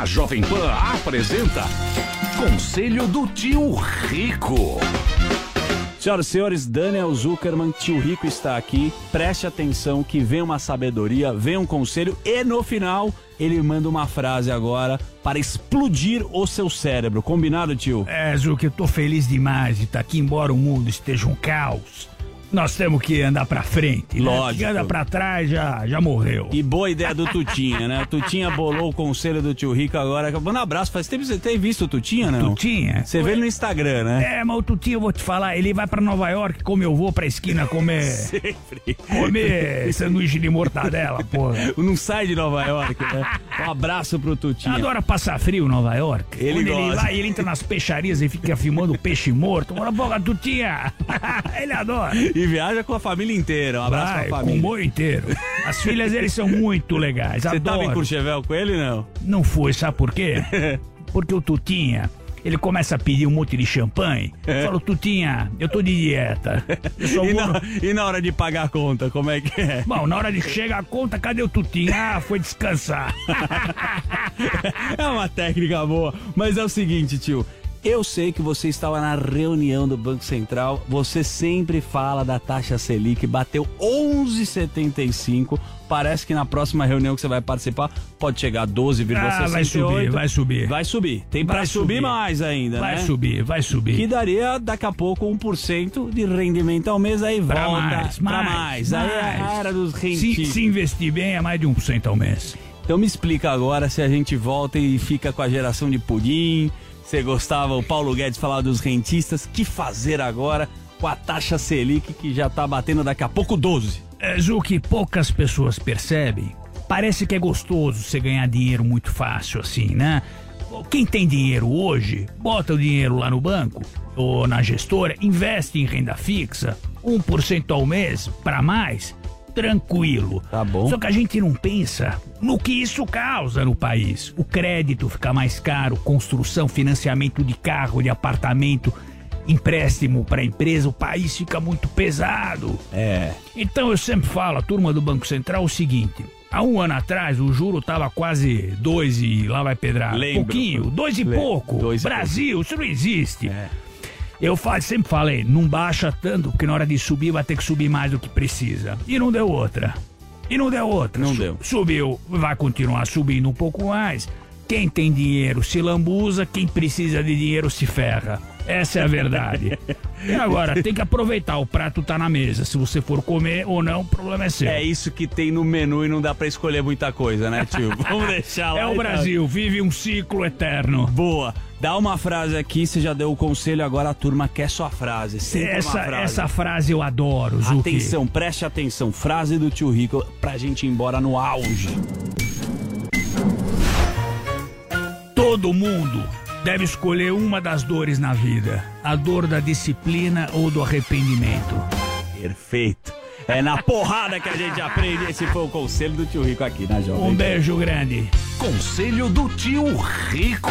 A Jovem Pan apresenta Conselho do Tio Rico. Senhoras e senhores, Daniel Zuckerman, tio Rico está aqui. Preste atenção que vem uma sabedoria, vem um conselho e no final ele manda uma frase agora para explodir o seu cérebro. Combinado, tio? É, Zuki, eu tô feliz demais de estar aqui, embora o mundo esteja um caos. Nós temos que andar pra frente. Né? Lógico. Quem anda pra trás já, já morreu. E boa ideia do Tutinha, né? Tutinha bolou o conselho do tio Rico agora. Manda um abraço. Faz tempo que você tem visto o Tutinha, não? Tutinha? Você vê ele no Instagram, né? É, mas o Tutinho, eu vou te falar, ele vai pra Nova York como eu vou pra esquina comer. Sempre. Comer sanduíche de mortadela, porra. Não sai de Nova York, né? Um abraço pro Tutinha. Adora passar frio em Nova York. Ele Quando ele gosta. vai, ele entra nas peixarias e fica filmando peixe morto. Bora, boca, Tutinha. ele adora. E viaja com a família inteira. Um abraço Vai, pra com o família. boi inteiro. As filhas dele são muito legais. Você tava em adoro. Courchevel com ele, não? Não foi, sabe por quê? Porque o Tutinha, ele começa a pedir um monte de champanhe. É. Fala, Tutinha, eu tô de dieta. Eu E na, e na hora de pagar a conta, como é que é? Bom, na hora de chegar a conta, cadê o Tutinha? Ah, foi descansar. é uma técnica boa. Mas é o seguinte, tio. Eu sei que você estava na reunião do Banco Central. Você sempre fala da taxa Selic, bateu 11,75. Parece que na próxima reunião que você vai participar pode chegar a 12,68. Ah, vai subir, vai subir. Vai subir. Tem para Vai subir, subir. mais ainda, Vai né? subir, vai subir. Que daria daqui a pouco 1% de rendimento ao mês, aí Pra volta mais, pra mais, mais. Aí é a era dos Se, rentistas. se investir bem, é mais de 1% ao mês. Então me explica agora se a gente volta e fica com a geração de pudim. Você gostava, o Paulo Guedes falava dos rentistas. Que fazer agora com a taxa Selic que já tá batendo daqui a pouco 12? É, Ju, que poucas pessoas percebem. Parece que é gostoso você ganhar dinheiro muito fácil assim, né? Quem tem dinheiro hoje, bota o dinheiro lá no banco ou na gestora, investe em renda fixa, 1% ao mês para mais, tranquilo. Tá bom. Só que a gente não pensa no que isso causa no país. O crédito fica mais caro, construção, financiamento de carro, de apartamento, empréstimo para empresa, o país fica muito pesado. É. Então eu sempre falo, a turma do Banco Central, o seguinte. Há um ano atrás, o juro tava quase dois e lá vai pedrar. Lembro. Pouquinho, dois e Le- pouco. dois e Brasil, isso não existe. Eu fa- sempre falei, não baixa tanto, porque na hora de subir vai ter que subir mais do que precisa. E não deu outra. E não deu outra. Não Su- deu. Subiu, vai continuar subindo um pouco mais. Quem tem dinheiro se lambuza, quem precisa de dinheiro se ferra. Essa é a verdade. e agora, tem que aproveitar, o prato tá na mesa. Se você for comer ou não, o problema é seu. É isso que tem no menu e não dá pra escolher muita coisa, né, tio? Vamos deixar lá. É o então. Brasil, vive um ciclo eterno. Boa. Dá uma frase aqui, você já deu o conselho, agora a turma quer sua frase. Sempre Essa, uma frase. essa frase eu adoro, Zuki. Atenção, preste atenção. Frase do tio Rico pra gente ir embora no auge. Todo mundo deve escolher uma das dores na vida: a dor da disciplina ou do arrependimento. Perfeito. É na porrada que a gente aprende. Esse foi o conselho do tio Rico aqui na Jovem. Um beijo grande. Conselho do Tio Rico.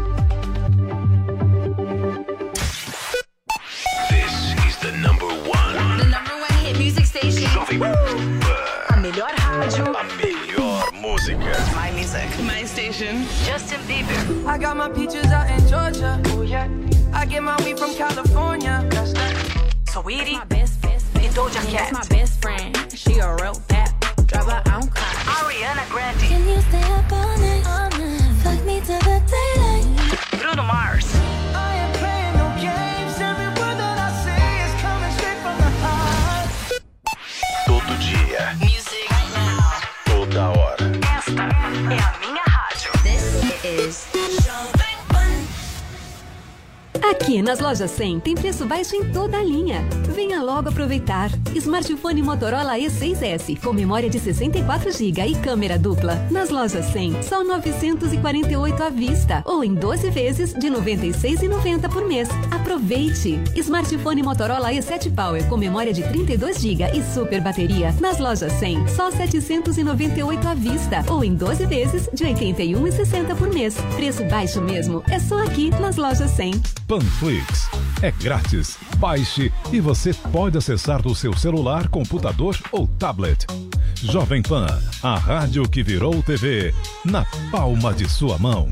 My station. Justin Bieber. I got my peaches out in Georgia. Oh yeah. I get my weed from California. That's that. Sweetie. My best, best, best. Doja Cat. my best friend. She a real bad. Drive her own car. Ariana Grande. Can you stay up all night? All night. Fuck me till the daylight. Bruno Mars. Aqui nas lojas 100 tem preço baixo em toda a linha. Venha logo aproveitar. Smartphone Motorola E6S com memória de 64 GB e câmera dupla. Nas lojas 100, só 948 à vista ou em 12 vezes de 96,90 por mês. Aproveite. Smartphone Motorola E7 Power com memória de 32 GB e super bateria. Nas lojas 100, só 798 à vista ou em 12 vezes de 81,60 por mês. Preço baixo mesmo. É só aqui nas lojas 100. Panflix. É grátis. Baixe e você pode acessar do seu celular, computador ou tablet. Jovem Pan, a rádio que virou TV, na palma de sua mão.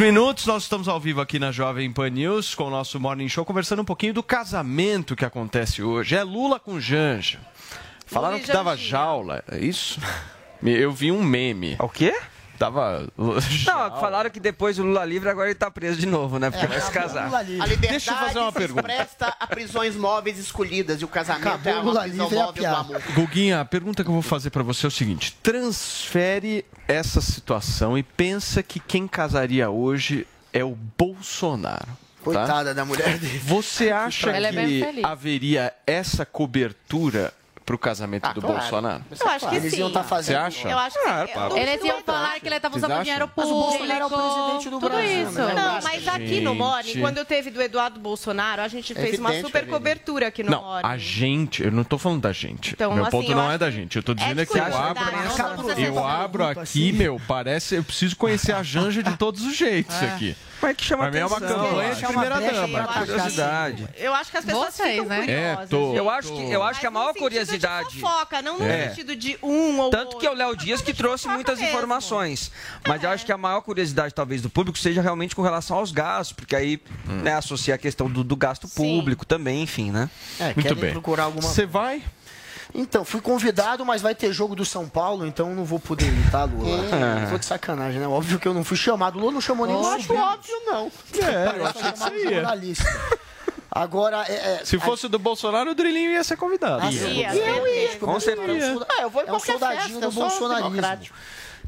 Minutos, nós estamos ao vivo aqui na Jovem Pan News com o nosso Morning Show, conversando um pouquinho do casamento que acontece hoje. É Lula com Janja. Falaram Lula que dava jaula, é isso? Eu vi um meme. O quê? Tava. Não, falaram que depois do Lula livre agora ele tá preso de novo, né? Porque vai se casar. A liberdade Deixa eu fazer uma se pergunta. presta a prisões móveis escolhidas e o casamento Acabou é o Lula uma prisão livre, é a móvel do piada. amor. Guguinha, a pergunta que eu vou fazer pra você é o seguinte: transfere essa situação e pensa que quem casaria hoje é o Bolsonaro. tá? Coitada da mulher dele. Você acha é que feliz. haveria essa cobertura pro casamento Ah, do claro. Bolsonaro? Eu acho que Eles sim. iam estar Você fazendo. acha? Eu acho que Ah, sim. Eles iam falar que ele estava Vocês usando acham? dinheiro Mas o público. Bolsonaro é o presidente do tudo Brasil, isso. né? Não, mas aqui no Morning, Gente. quando teve do Eduardo Bolsonaro, a gente fez uma evidente, super cobertura aqui no Não, Morning. a gente, eu não tô falando da gente. Então, meu assim, ponto eu não é da gente. Eu tô é dizendo é que eu curiosidade, abro, ser eu uma abro aqui, assim. meu, parece, eu preciso conhecer a Janja de todos os jeitos aqui. Mas que chama Pra mim é uma campanha de É uma primeira dama. Curiosidade. Eu acho que as pessoas Vocês, ficam né? curiosas. É, tô. gente. Eu acho que, eu acho que a no maior sentido de curiosidade. fofoca, não no É. sentido de um ou Tanto que é o outro. Léo Dias que trouxe fofoca muitas mesmo. informações. Mas eu É. acho que a maior curiosidade, talvez, do público seja realmente com relação aos gastos, porque aí né, associa a questão do, do gasto público também, enfim, né? É, Muito querem bem. procurar alguma Você vai? Então, fui convidado, mas vai ter jogo do São Paulo, então não vou poder ir, tá, Lula? Hum. Tô de sacanagem, né? Óbvio que eu não fui chamado. Lula não chamou nem Eu o acho óbvio, não. É, eu achei que. Agora, é, é, Se fosse do Bolsonaro, o Drilinho ia ser convidado. Ah, Ia, eu ia. Com certeza. Ah, eu vou em é um soldadinho festa, do bolsonarismo.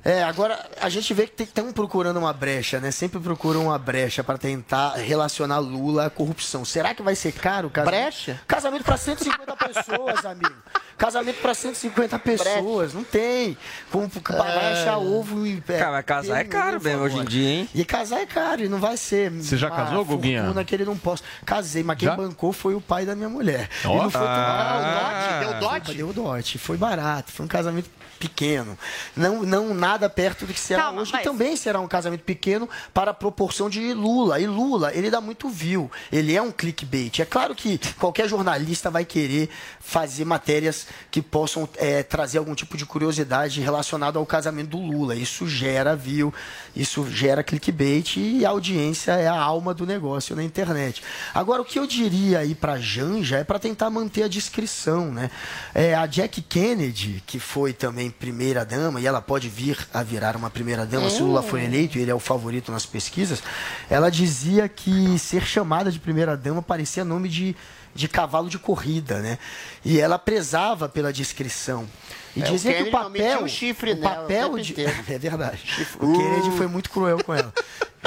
É, agora a gente vê que estão procurando uma brecha, né? Sempre procuram uma brecha para tentar relacionar Lula à corrupção. Será que vai ser caro o casamento? Brecha? Casamento para 150 pessoas, amigo. Casamento para 150 pessoas, não tem. Como vai achar ovo e. Cara, mas casar é caro mesmo hoje em dia, hein? E casar é caro e não vai ser. Você já uma casou, Guguinha? fortuna que ele não possa. Casei, mas quem Já? bancou foi o pai da minha mulher. Ó. E não foi tão Ah. Deu dote? Deu dote, foi barato, foi um casamento pequeno. Não, não nada perto do que será Calma, hoje, mas- que também será um casamento pequeno para a proporção de Lula. E Lula, ele dá muito view, ele é um clickbait. É claro que qualquer jornalista vai querer fazer matérias que possam é, trazer algum tipo de curiosidade relacionada ao casamento do Lula. Isso gera view, isso gera clickbait e a audiência é a alma do negócio na internet. Agora, o que eu diria aí para Janja é para tentar manter a discrição, né? É, a Jack Kennedy, que foi também primeira dama, e ela pode vir a virar uma primeira dama se o Lula for eleito, e ele é o favorito nas pesquisas, ela dizia que ser chamada de primeira dama parecia nome de, de cavalo de corrida, né? E ela prezava pela discrição. E É, que o papel, o chifre o papel de, é verdade. O Kennedy foi muito cruel com ela,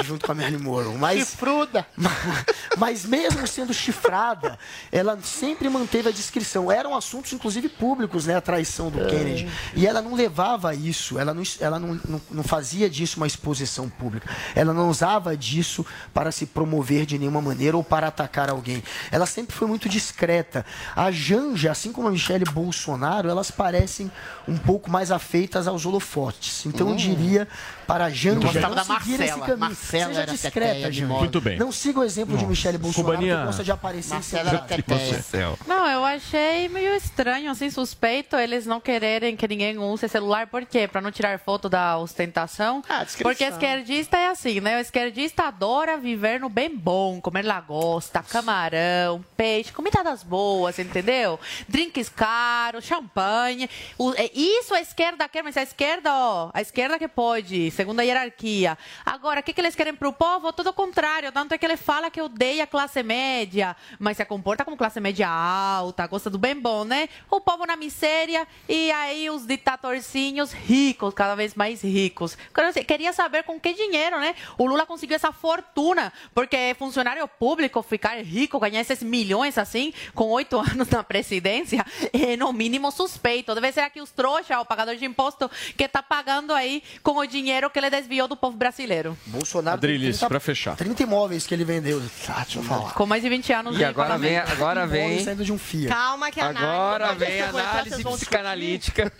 junto com a Marilyn Monroe. Mas, Chifruda. mas mesmo sendo chifrada, ela sempre manteve a discrição. Eram assuntos, inclusive, públicos, né? A traição do Kennedy. E ela não levava isso, ela, não, ela não, não, não fazia disso uma exposição pública. Ela não usava disso para se promover de nenhuma maneira ou para atacar alguém. Ela sempre foi muito discreta. A Janja, assim como a Michelle Bolsonaro, elas parecem um pouco mais afeitas aos holofotes. Então eu diria para a Janja Gostava não da Marcela. caminho. Marcela Seja era discreta, moda. Muito bem. Não siga o exemplo de Michelle Bolsonaro, Cubaninha. que gosta de aparecer Marcela era teteia. Não, eu achei meio estranho, assim, suspeito eles não quererem que ninguém use celular. Por quê? Pra não tirar foto da ostentação. Ah. Porque esquerdista é assim, né? O esquerdista adora viver no bem bom, comer lagosta, camarão, peixe, comida das boas, entendeu? Drinks caros, champanhe. É isso a esquerda quer, mas a esquerda, ó, a esquerda que pode, segundo a hierarquia. Agora, o que, que eles querem pro povo? Tudo o contrário. Tanto é que ele fala que odeia a classe média, mas se comporta como classe média alta, gosta do bem bom, né? O povo na miséria e aí os ditatorcinhos ricos, cada vez mais ricos. Queria saber com que dinheiro, né? O Lula conseguiu essa fortuna, porque funcionário público ficar rico, ganhar esses milhões assim, com oito anos na presidência, é no mínimo suspeito. Deve ser aqui os trouxas, o pagador de imposto, que tá pagando aí com o dinheiro que ele desviou do povo brasileiro. Bolsonaro Adrilis, 30 pra fechar. 30 imóveis que ele vendeu. Ah, deixa eu falar. Com mais de 20 anos E de agora vem, agora vem, saindo de um FIA. Calma que a agora análise- vem a análise psicanalítica.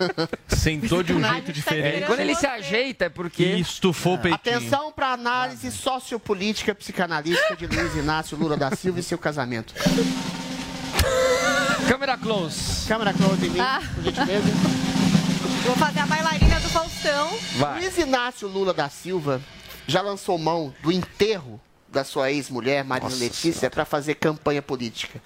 Sentou de um jeito diferente. É, quando ele se ajeita é E porque estufou o peitinho. Atenção para análise sociopolítica psicanalítica de Luiz Inácio Lula da Silva e seu casamento. câmera close. Câmera close em mim, Ah. por gentileza. Vou fazer a bailarina do Faustão. Vai. Luiz Inácio Lula da Silva já lançou mão do enterro da sua ex-mulher, Marina Letícia, para fazer campanha política.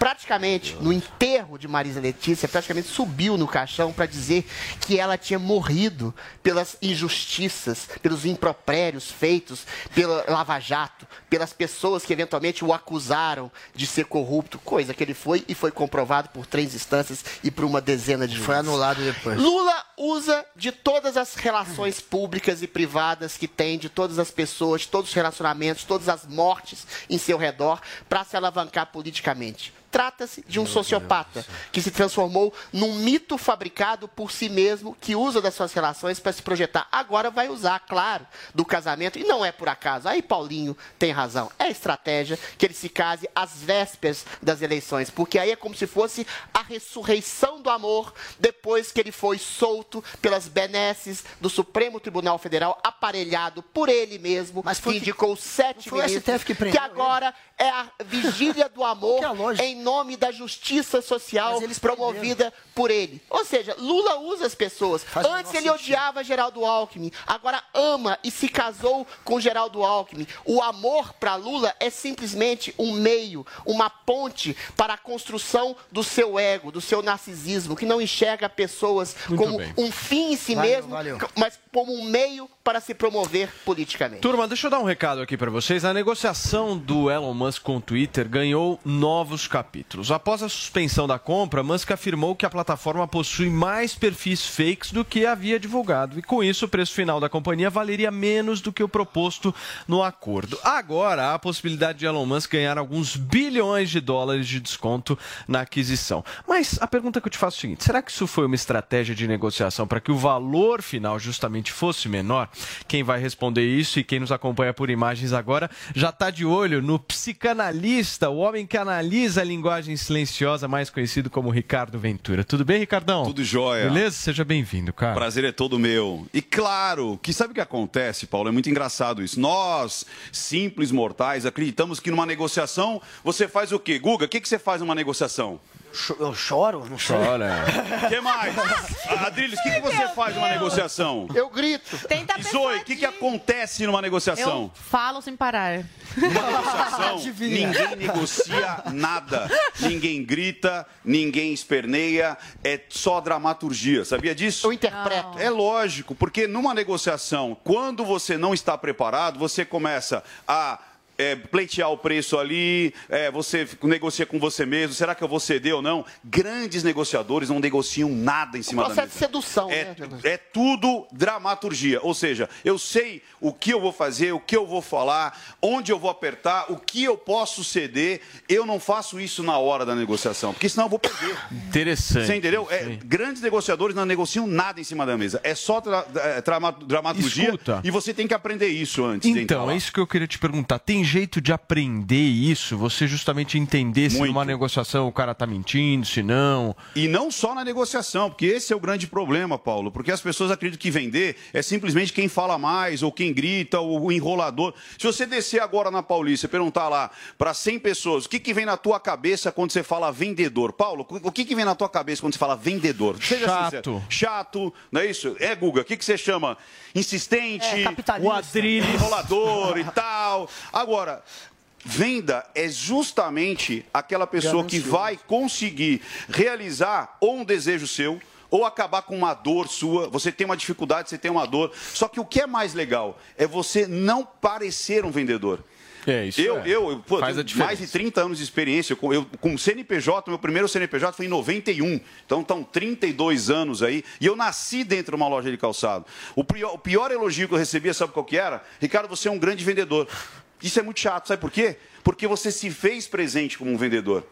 Praticamente, no enterro de Marisa Letícia, praticamente subiu no caixão para dizer que ela tinha morrido pelas injustiças, pelos impropérios feitos pela Lava Jato, pelas pessoas que eventualmente o acusaram de ser corrupto, coisa que ele foi e foi comprovado por três instâncias e por uma dezena de Foi juízes. anulado depois. Lula usa de todas as relações públicas e privadas que tem, de todas as pessoas, de todos os relacionamentos, todas as mortes em seu redor, para se alavancar politicamente. Trata-se de um sociopata que se transformou num mito fabricado por si mesmo, que usa das suas relações para se projetar. Agora vai usar, claro, do casamento, e não é por acaso. Aí Paulinho tem razão. É estratégia que ele se case às vésperas das eleições, porque aí é como se fosse a ressurreição do amor depois que ele foi solto pelas benesses do Supremo Tribunal Federal, aparelhado por ele mesmo, que indicou sete foi o ministros, que prendeu agora é a vigília do amor em nome da justiça social promovida por ele. Ou seja, Lula usa as pessoas. Antes ele odiava Geraldo Alckmin, agora ama e se casou com Geraldo Alckmin. O amor para Lula é simplesmente um meio, uma ponte para a construção do seu ego, do seu narcisismo, que não enxerga pessoas Muito como bem. um fim em si Valeu, mesmo, valeu. mas como um meio para se promover politicamente. Turma, deixa eu dar um recado aqui para vocês. A negociação do Elon Musk com o Twitter ganhou novos capítulos. Após a suspensão da compra, Musk afirmou que a plataforma possui mais perfis fakes do que havia divulgado. E com isso, o preço final da companhia valeria menos do que o proposto no acordo. Agora, há a possibilidade de Elon Musk ganhar alguns bilhões de dólares de desconto na aquisição. Mas a pergunta que eu te faço é a seguinte: será que isso foi uma estratégia de negociação para que o valor final justamente fosse menor? Quem vai responder isso e quem nos acompanha por imagens agora já está de olho no psicanalista, o homem que analisa a linguagem silenciosa, mais conhecido como Ricardo Ventura. Tudo bem, Ricardão? Tudo jóia. Beleza? Seja bem-vindo, cara. Prazer é todo meu. E claro, que sabe o que acontece, Paulo? É muito engraçado isso. Nós, simples mortais, acreditamos que numa negociação você faz o quê? Guga, o que, que você faz numa negociação? Eu choro? Não sei. Chora. O que mais? Adriles, o que, que você faz numa negociação? Eu grito. Tenta Zoe, o que, que acontece numa negociação? Eu falo sem parar. negociação, ninguém negocia nada. Ninguém grita, ninguém esperneia, é só dramaturgia. Sabia disso? Eu interpreto. É lógico, porque numa negociação, quando você não está preparado, você começa a é, pleitear o preço ali, é, você negocia com você mesmo, será que eu vou ceder ou não? Grandes negociadores não negociam nada em cima da processo mesa. de sedução, é, né, é tudo dramaturgia. Ou seja, eu sei o que eu vou fazer, o que eu vou falar, onde eu vou apertar, o que eu posso ceder. Eu não faço isso na hora da negociação, porque senão eu vou perder. Interessante. Você entendeu? É, grandes negociadores não negociam nada em cima da mesa. É só tra- é, trama- dramaturgia Escuta. e você tem que aprender isso antes Então, é isso que eu queria te perguntar. Tem jeito de aprender isso? Você justamente entender se numa negociação o cara tá mentindo, se não. E não só na negociação, porque esse é o grande problema, Paulo. Porque as pessoas acreditam que vender é simplesmente quem fala mais, ou quem grita, ou o enrolador. Se você descer agora na Paulista e perguntar lá para 100 pessoas o que, que vem na tua cabeça quando você fala vendedor, Paulo, o que, que vem na tua cabeça quando você fala vendedor? Seja Chato. sincero. Chato, não é isso? É, Guga, o que, que você chama? Insistente, É, capitalista. quadrilha, enrolador e tal. Agora, Venda é justamente aquela pessoa que vai conseguir realizar ou um desejo seu ou acabar com uma dor sua. Você tem uma dificuldade, você tem uma dor. Só que o que é mais legal é você não parecer um vendedor. É, isso eu, é. eu, eu pô, Faz a tenho diferença. mais de 30 anos de experiência. Com, eu, com CNPJ, meu primeiro CNPJ foi em 91. Então estão 32 anos aí. E eu nasci dentro de uma loja de calçado. O pior, o pior elogio que eu recebia, sabe qual que era? Ricardo, você é um grande vendedor. Isso é muito chato, sabe por quê? Porque você se fez presente como um vendedor.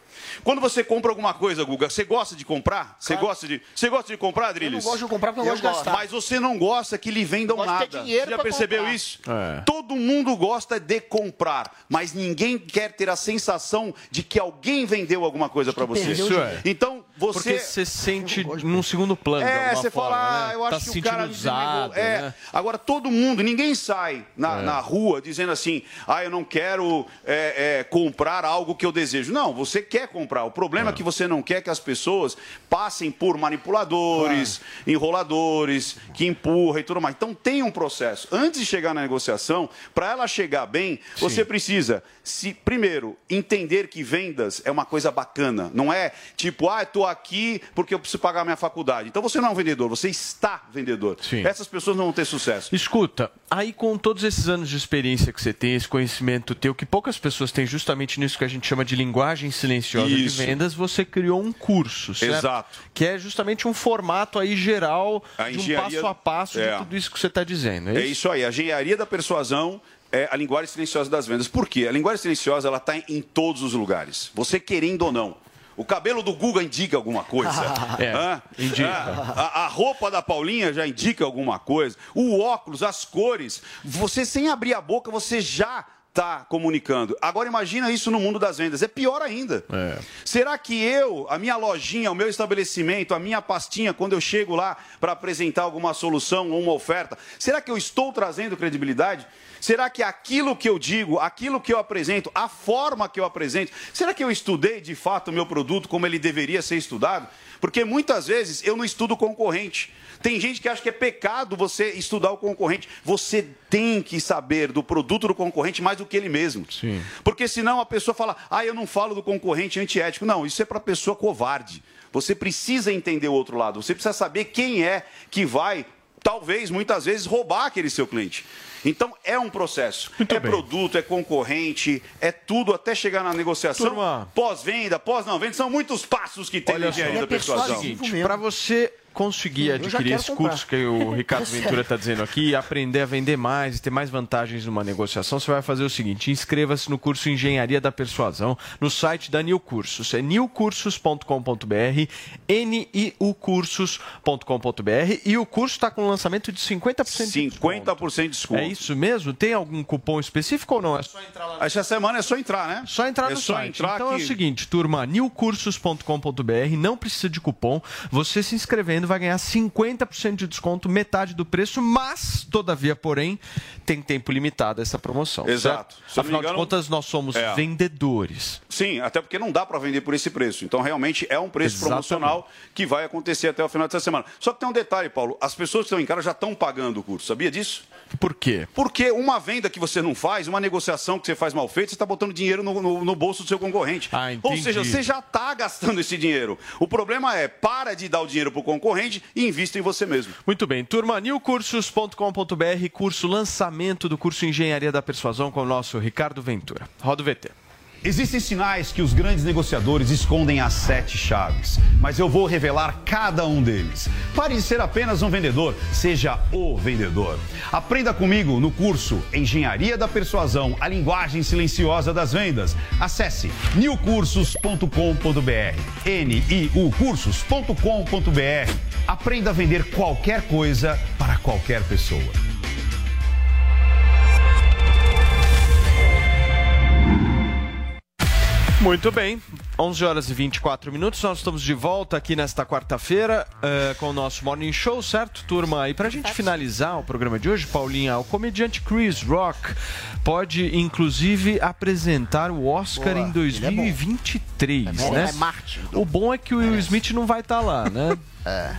Quando você compra alguma coisa, Guga, você gosta de comprar? Você gosta de, você gosta de comprar, Adriles? Eu não gosto de comprar porque eu, gosto de gastar. Mas você não gosta que lhe vendam nada. dinheiro Você já percebeu comprar. isso? É. Todo mundo gosta de comprar, mas ninguém quer ter a sensação de que alguém vendeu alguma coisa para você. Isso é. Então você Porque você sente num segundo plano. de é, alguma você forma, fala, ah, né? eu tá acho se que o sentindo cara usado. É. né? Agora, todo mundo, ninguém sai na, É. na rua dizendo assim, ah, eu não quero é, é, comprar algo que eu desejo. Não, você quer comprar. O problema é, que você não quer que as pessoas passem por manipuladores, enroladores, que empurram e tudo mais. Então tem um processo. Antes de chegar na negociação, para ela chegar bem, você precisa, se primeiro, entender que vendas é uma coisa bacana. Não é tipo, ah, estou aqui porque eu preciso pagar minha faculdade. Então você não é um vendedor, você está vendedor. Essas pessoas não vão ter sucesso. Escuta, aí com todos esses anos de experiência que você tem, esse conhecimento teu, que poucas pessoas têm justamente nisso que a gente chama de linguagem silenciosa Isso. de vendas, você criou um curso, certo? Exato. Que é justamente um formato aí geral A de um passo a passo É. de tudo isso que você está dizendo. É, É isso aí. A engenharia da persuasão é a linguagem silenciosa das vendas. Por quê? A linguagem silenciosa ela está em todos os lugares. Você querendo ou não. O cabelo do Guga indica alguma coisa. É, indica. Ah, A, a roupa da Paulinha já indica alguma coisa. O óculos, as cores. Você, sem abrir a boca, você já está comunicando. Agora imagina isso no mundo das vendas. É pior ainda. Será que eu, a minha lojinha, o meu estabelecimento, a minha pastinha, quando eu chego lá para apresentar alguma solução ou uma oferta, será que eu estou trazendo credibilidade? Será que aquilo que eu digo, aquilo que eu apresento, a forma que eu apresento, será que eu estudei de fato o meu produto como ele deveria ser estudado? Porque muitas vezes eu não estudo concorrente. Tem gente que acha que é pecado você estudar o concorrente. Você tem que saber do produto do concorrente mais do que ele mesmo. Porque senão a pessoa fala, ah, eu não falo do concorrente antiético. Não, isso é para pessoa covarde. Você precisa entender o outro lado. Você precisa saber quem é que vai, talvez, muitas vezes, roubar aquele seu cliente. Então, é um processo. é produto, é concorrente, é tudo até chegar na negociação. Pós-venda, pós-não-venda. São muitos passos que tem Olha na só, engenharia da persuasão. para você conseguir adquirir esse comprar. curso que o Ricardo É sério. Ventura está dizendo aqui, aprender a vender mais e ter mais vantagens numa negociação, você vai fazer o seguinte: inscreva-se no curso Engenharia da Persuasão no site da New Cursos. É newcursos.com.br, niucursos.com.br e o curso está com lançamento de 50% de desconto. 50% de desconto. É isso mesmo? Tem algum cupom específico ou não? É só entrar lá. Essa semana é só entrar, né? Só entrar É no só site. entrar então é o seguinte, turma, newcursos.com.br, não precisa de cupom. Você se inscrevendo vai ganhar 50% de desconto, metade do preço, mas, todavia, porém, tem tempo limitado essa promoção. Exato. Afinal de engano- contas, nós somos É. vendedores. Sim, até porque não dá para vender por esse preço. Então, realmente, é um preço Exatamente. promocional que vai acontecer até o final dessa semana. Só que tem um detalhe, Paulo. As pessoas que estão em casa já estão pagando o curso. Sabia disso? Por quê? Porque uma venda que você não faz, uma negociação que você faz mal feita, você está botando dinheiro no, no- no bolso do seu concorrente. Ou Ah, entendi. seja, você já está gastando esse dinheiro. O problema é, para de dar o dinheiro para o concorrente e invista em você mesmo. Muito bem, turma, newcursos.com.br, curso lançamento do curso Engenharia da Persuasão com o nosso Ricardo Ventura. Roda o VT. Existem sinais que os grandes negociadores escondem as sete chaves, mas eu vou revelar cada um deles. Pare de ser apenas um vendedor, seja o vendedor. Aprenda comigo no curso Engenharia da Persuasão, a linguagem silenciosa das vendas. Acesse newcursos.com.br, N-I-U cursos.com.br. Aprenda a vender qualquer coisa para qualquer pessoa. Muito bem, 11 horas e 24 minutos. Nós estamos de volta aqui nesta quarta-feira eh, com o nosso Morning Show, certo, turma? E pra gente finalizar o programa de hoje, Paulinha, o comediante Chris Rock pode inclusive apresentar o Oscar Boa, em ele é bom. 2023, É, né? é Marte. O bom é que o Will Smith não vai estar lá, né?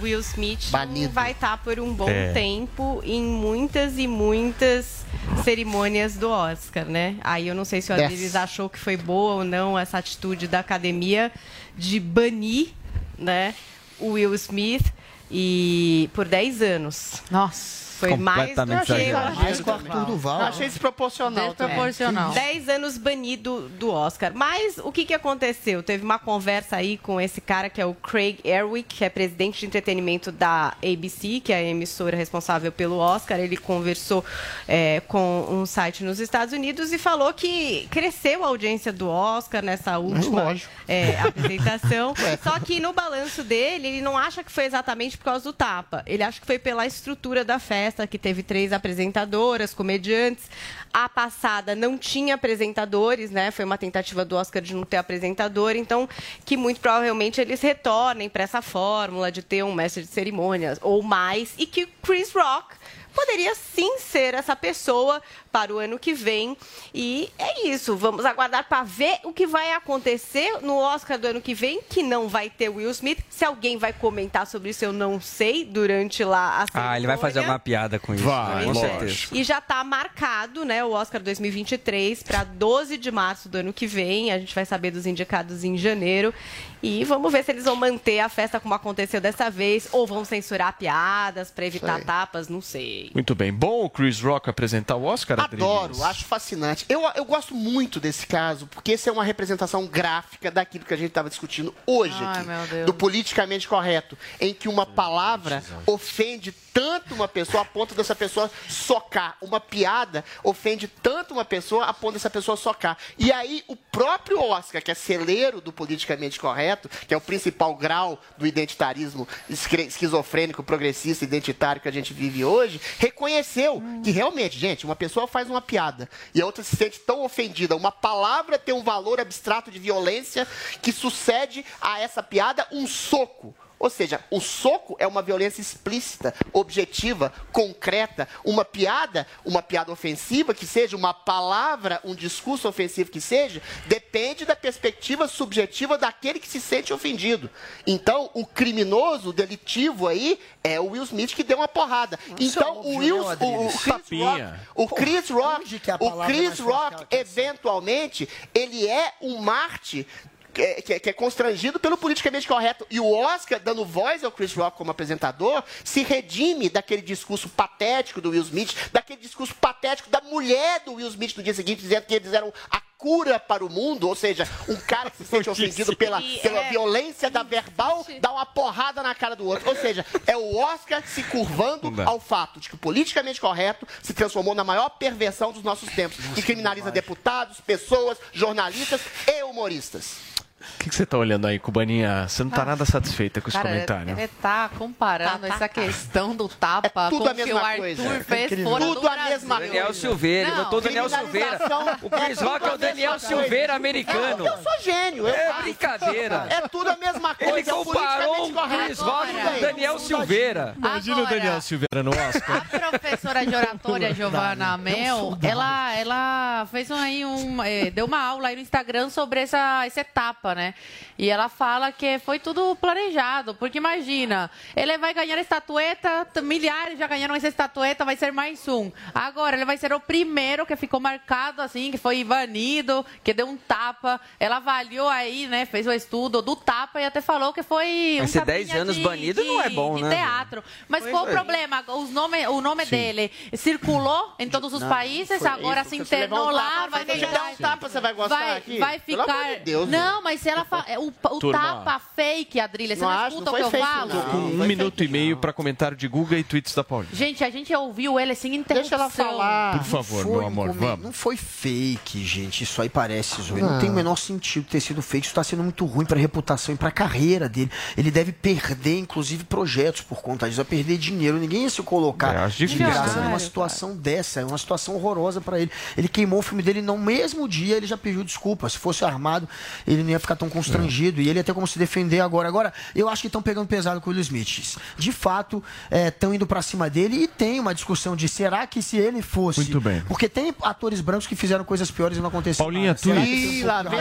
Will Smith não vai estar por um bom É. tempo em muitas e muitas cerimônias do Oscar, né? Aí eu não sei se o Dez. Adriles achou que foi boa ou não essa atitude da academia de banir, né, o Will Smith e por 10 anos. Nossa. Foi mais do achei. Mais o Arthur Duval. Achei desproporcional também. Desproporcional. 10 anos banido do Oscar. Mas o que, que aconteceu? Teve uma conversa aí com esse cara que é o Craig Erwick, que é presidente de entretenimento da ABC, que é a emissora responsável pelo Oscar. Ele conversou é, com um site nos Estados Unidos e falou que cresceu a audiência do Oscar nessa última lógico. é, apresentação. Só que no balanço dele, ele não acha que foi exatamente por causa do tapa. Ele acha que foi pela estrutura da festa, que teve três apresentadoras, comediantes. A passada não tinha apresentadores, né? Foi uma tentativa do Oscar de não ter apresentador. Então, que muito provavelmente eles retornem para essa fórmula de ter um mestre de cerimônias ou mais. E que Chris Rock poderia sim ser essa pessoa para o ano que vem. E é isso, vamos aguardar para ver o que vai acontecer no Oscar do ano que vem, que não vai ter Will Smith. Se alguém vai comentar sobre isso, eu não sei, durante lá a Ah, ele vai fazer cerimônia. uma piada com isso. Vai, com lógico. certeza. E já está marcado, né, o Oscar 2023 para 12 de março do ano que vem. A gente vai saber dos indicados em janeiro. E vamos ver se eles vão manter a festa como aconteceu dessa vez ou vão censurar piadas para evitar tapas, não sei. Muito bem. Bom o Chris Rock apresentar o Oscar, Adoro, Adriles? acho fascinante. Eu, eu gosto muito desse caso, porque esse é uma representação gráfica daquilo que a gente estava discutindo hoje Ai, aqui. meu Deus. Do politicamente correto, em que uma palavra ofende tanto uma pessoa a ponto dessa pessoa socar. Uma piada ofende tanto uma pessoa a ponto dessa pessoa socar. E aí o próprio Oscar, que é celeiro do politicamente correto, que é o principal grau do identitarismo esquizofrênico, progressista, identitário que a gente vive hoje, reconheceu que realmente, gente, uma pessoa faz uma piada e a outra se sente tão ofendida. Uma palavra tem um valor abstrato de violência que sucede a essa piada um soco. Ou seja, o soco é uma violência explícita, objetiva, concreta. Uma piada, uma piada ofensiva que seja, uma palavra, um discurso ofensivo que seja, depende da perspectiva subjetiva daquele que se sente ofendido. Então, o criminoso, o delitivo aí, é o Will Smith que deu uma porrada. então, o, Will, o, o Chris Rock, o Chris Rock, que a o é Chris Rock, eventualmente, ele é um Marte é, que é- que é constrangido pelo politicamente correto. E o Oscar, dando voz ao Chris Rock como apresentador, se redime daquele discurso patético do Will Smith, daquele discurso patético da mulher do Will Smith no dia seguinte, dizendo que eles eram a cura para o mundo, ou seja, um cara que se sente ofendido pela, pela é- violência da verbal, dá uma porrada na cara do outro. Ou seja, é o Oscar se curvando ao fato de que o politicamente correto se transformou na maior perversão dos nossos tempos, que criminaliza deputados, pessoas, jornalistas e humoristas. O que, que você tá olhando aí, Cubaninha? Você não tá nada satisfeita com esse Cara, comentário. ele tá comparando essa questão do tapa tudo com o que o Arthur coisa. fez Incrível. fora Tudo do a Brasil. mesma Daniel Silveira, Não, botou Daniel Silveira. O Chris é Rock é o Daniel Silveira americano. Eu, eu sou gênio. Eu É faço. brincadeira. É tudo a mesma coisa. Ele é comparou o. Chris Rock com o Daniel Silveira. Imagina o Daniel Silveira no Oscar. A professora de oratória Giovanna Mel, ela, ela fez um, aí um, eh, deu uma aula aí no Instagram sobre essa, essa etapa, né? E ela fala que foi tudo planejado, porque imagina, ele vai ganhar a estatueta, milhares já ganharam essa estatueta, vai ser mais um. Agora ele vai ser o primeiro que ficou marcado assim, que foi banido, que deu um tapa. Ela avaliou aí, né? Fez o estudo do tapa e até falou que foi Mas um ser 10 tapinha anos de- banido não é de- bom, de né? teatro. Mas Pois qual o é. problema? Os nome, o nome dele circulou em todos os Não, países, foi agora isso, se um internou lá, vai der um tapa, você vai gostar vai, aqui? vai ficar. amor de Deus, não, mas se ela fa... é, o, o Turma. tapa fake, Adrilha, você Não não, acho, escuta não o que foi eu fake, falo? não. Com um minuto e meio pra comentário de Guga e tweets da Paulina. Gente, a gente ouviu ele sem interrupção. Deixa ela falar. Por favor, Foi meu amor, vamos. Não foi fake, gente. Isso aí parece zoeira. Não Ah. tem o menor sentido ter sido fake. Isso está sendo muito ruim para a reputação e para a carreira dele. Ele deve perder, inclusive, projetos por conta disso. Vai perder dinheiro. Ninguém ia se colocar É, de graça né? numa situação dessa. É uma situação horrorosa para ele. Ele queimou o filme dele no mesmo dia. Ele já pediu desculpa. Se fosse armado, ele não ia ficar tão constrangido. E ele ia ter como se defender agora. Agora, eu acho que estão pegando pesado com o Will Smith. De fato, estão indo para cima dele. E tem uma discussão de será que se ele fosse. Muito bem. Porque tem atores brancos que fizeram coisas piores e não aconteceu. Paulinha, tweets. um Ih, lá vem.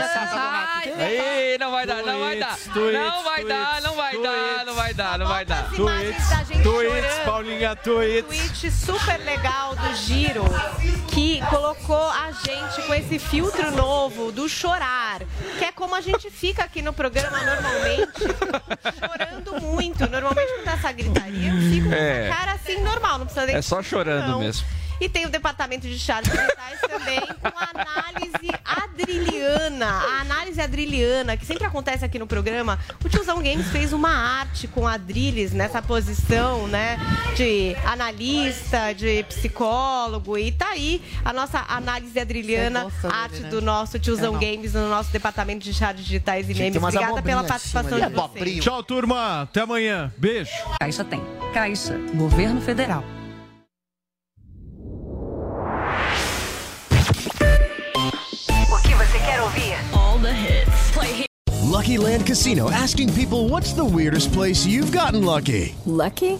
Ei, não vai dar, não vai dar. Tweets, Não vai dar, não vai dar, não vai dar, não vai dar. Imagens da gente Tweets. Paulinha, tweets. tweet super legal do Giro que colocou a gente com esse filtro novo do chorar, que é como a gente fica aqui no programa normalmente, chorando muito. Normalmente quando tá essa gritaria, eu fico com É. cara assim normal, não precisa nem É só chorando não. mesmo. E tem o departamento de charges digitais também com a análise adriliana. A análise adriliana, que sempre acontece aqui no programa. O Tiozão Games fez uma arte com adriles nessa posição, né? De analista, de psicólogo. E tá aí a nossa análise adriliana, gosta arte né? do nosso Tiozão não. Games no nosso departamento de charges digitais e memes. Obrigada pela participação de vocês. Abobrinho. Tchau, turma. Até amanhã. Beijo. Caixa tem. Caixa, Governo Federal. O que ouvir? All the hits. Play Lucky Land Casino asking people what's the weirdest place you've gotten lucky? Lucky?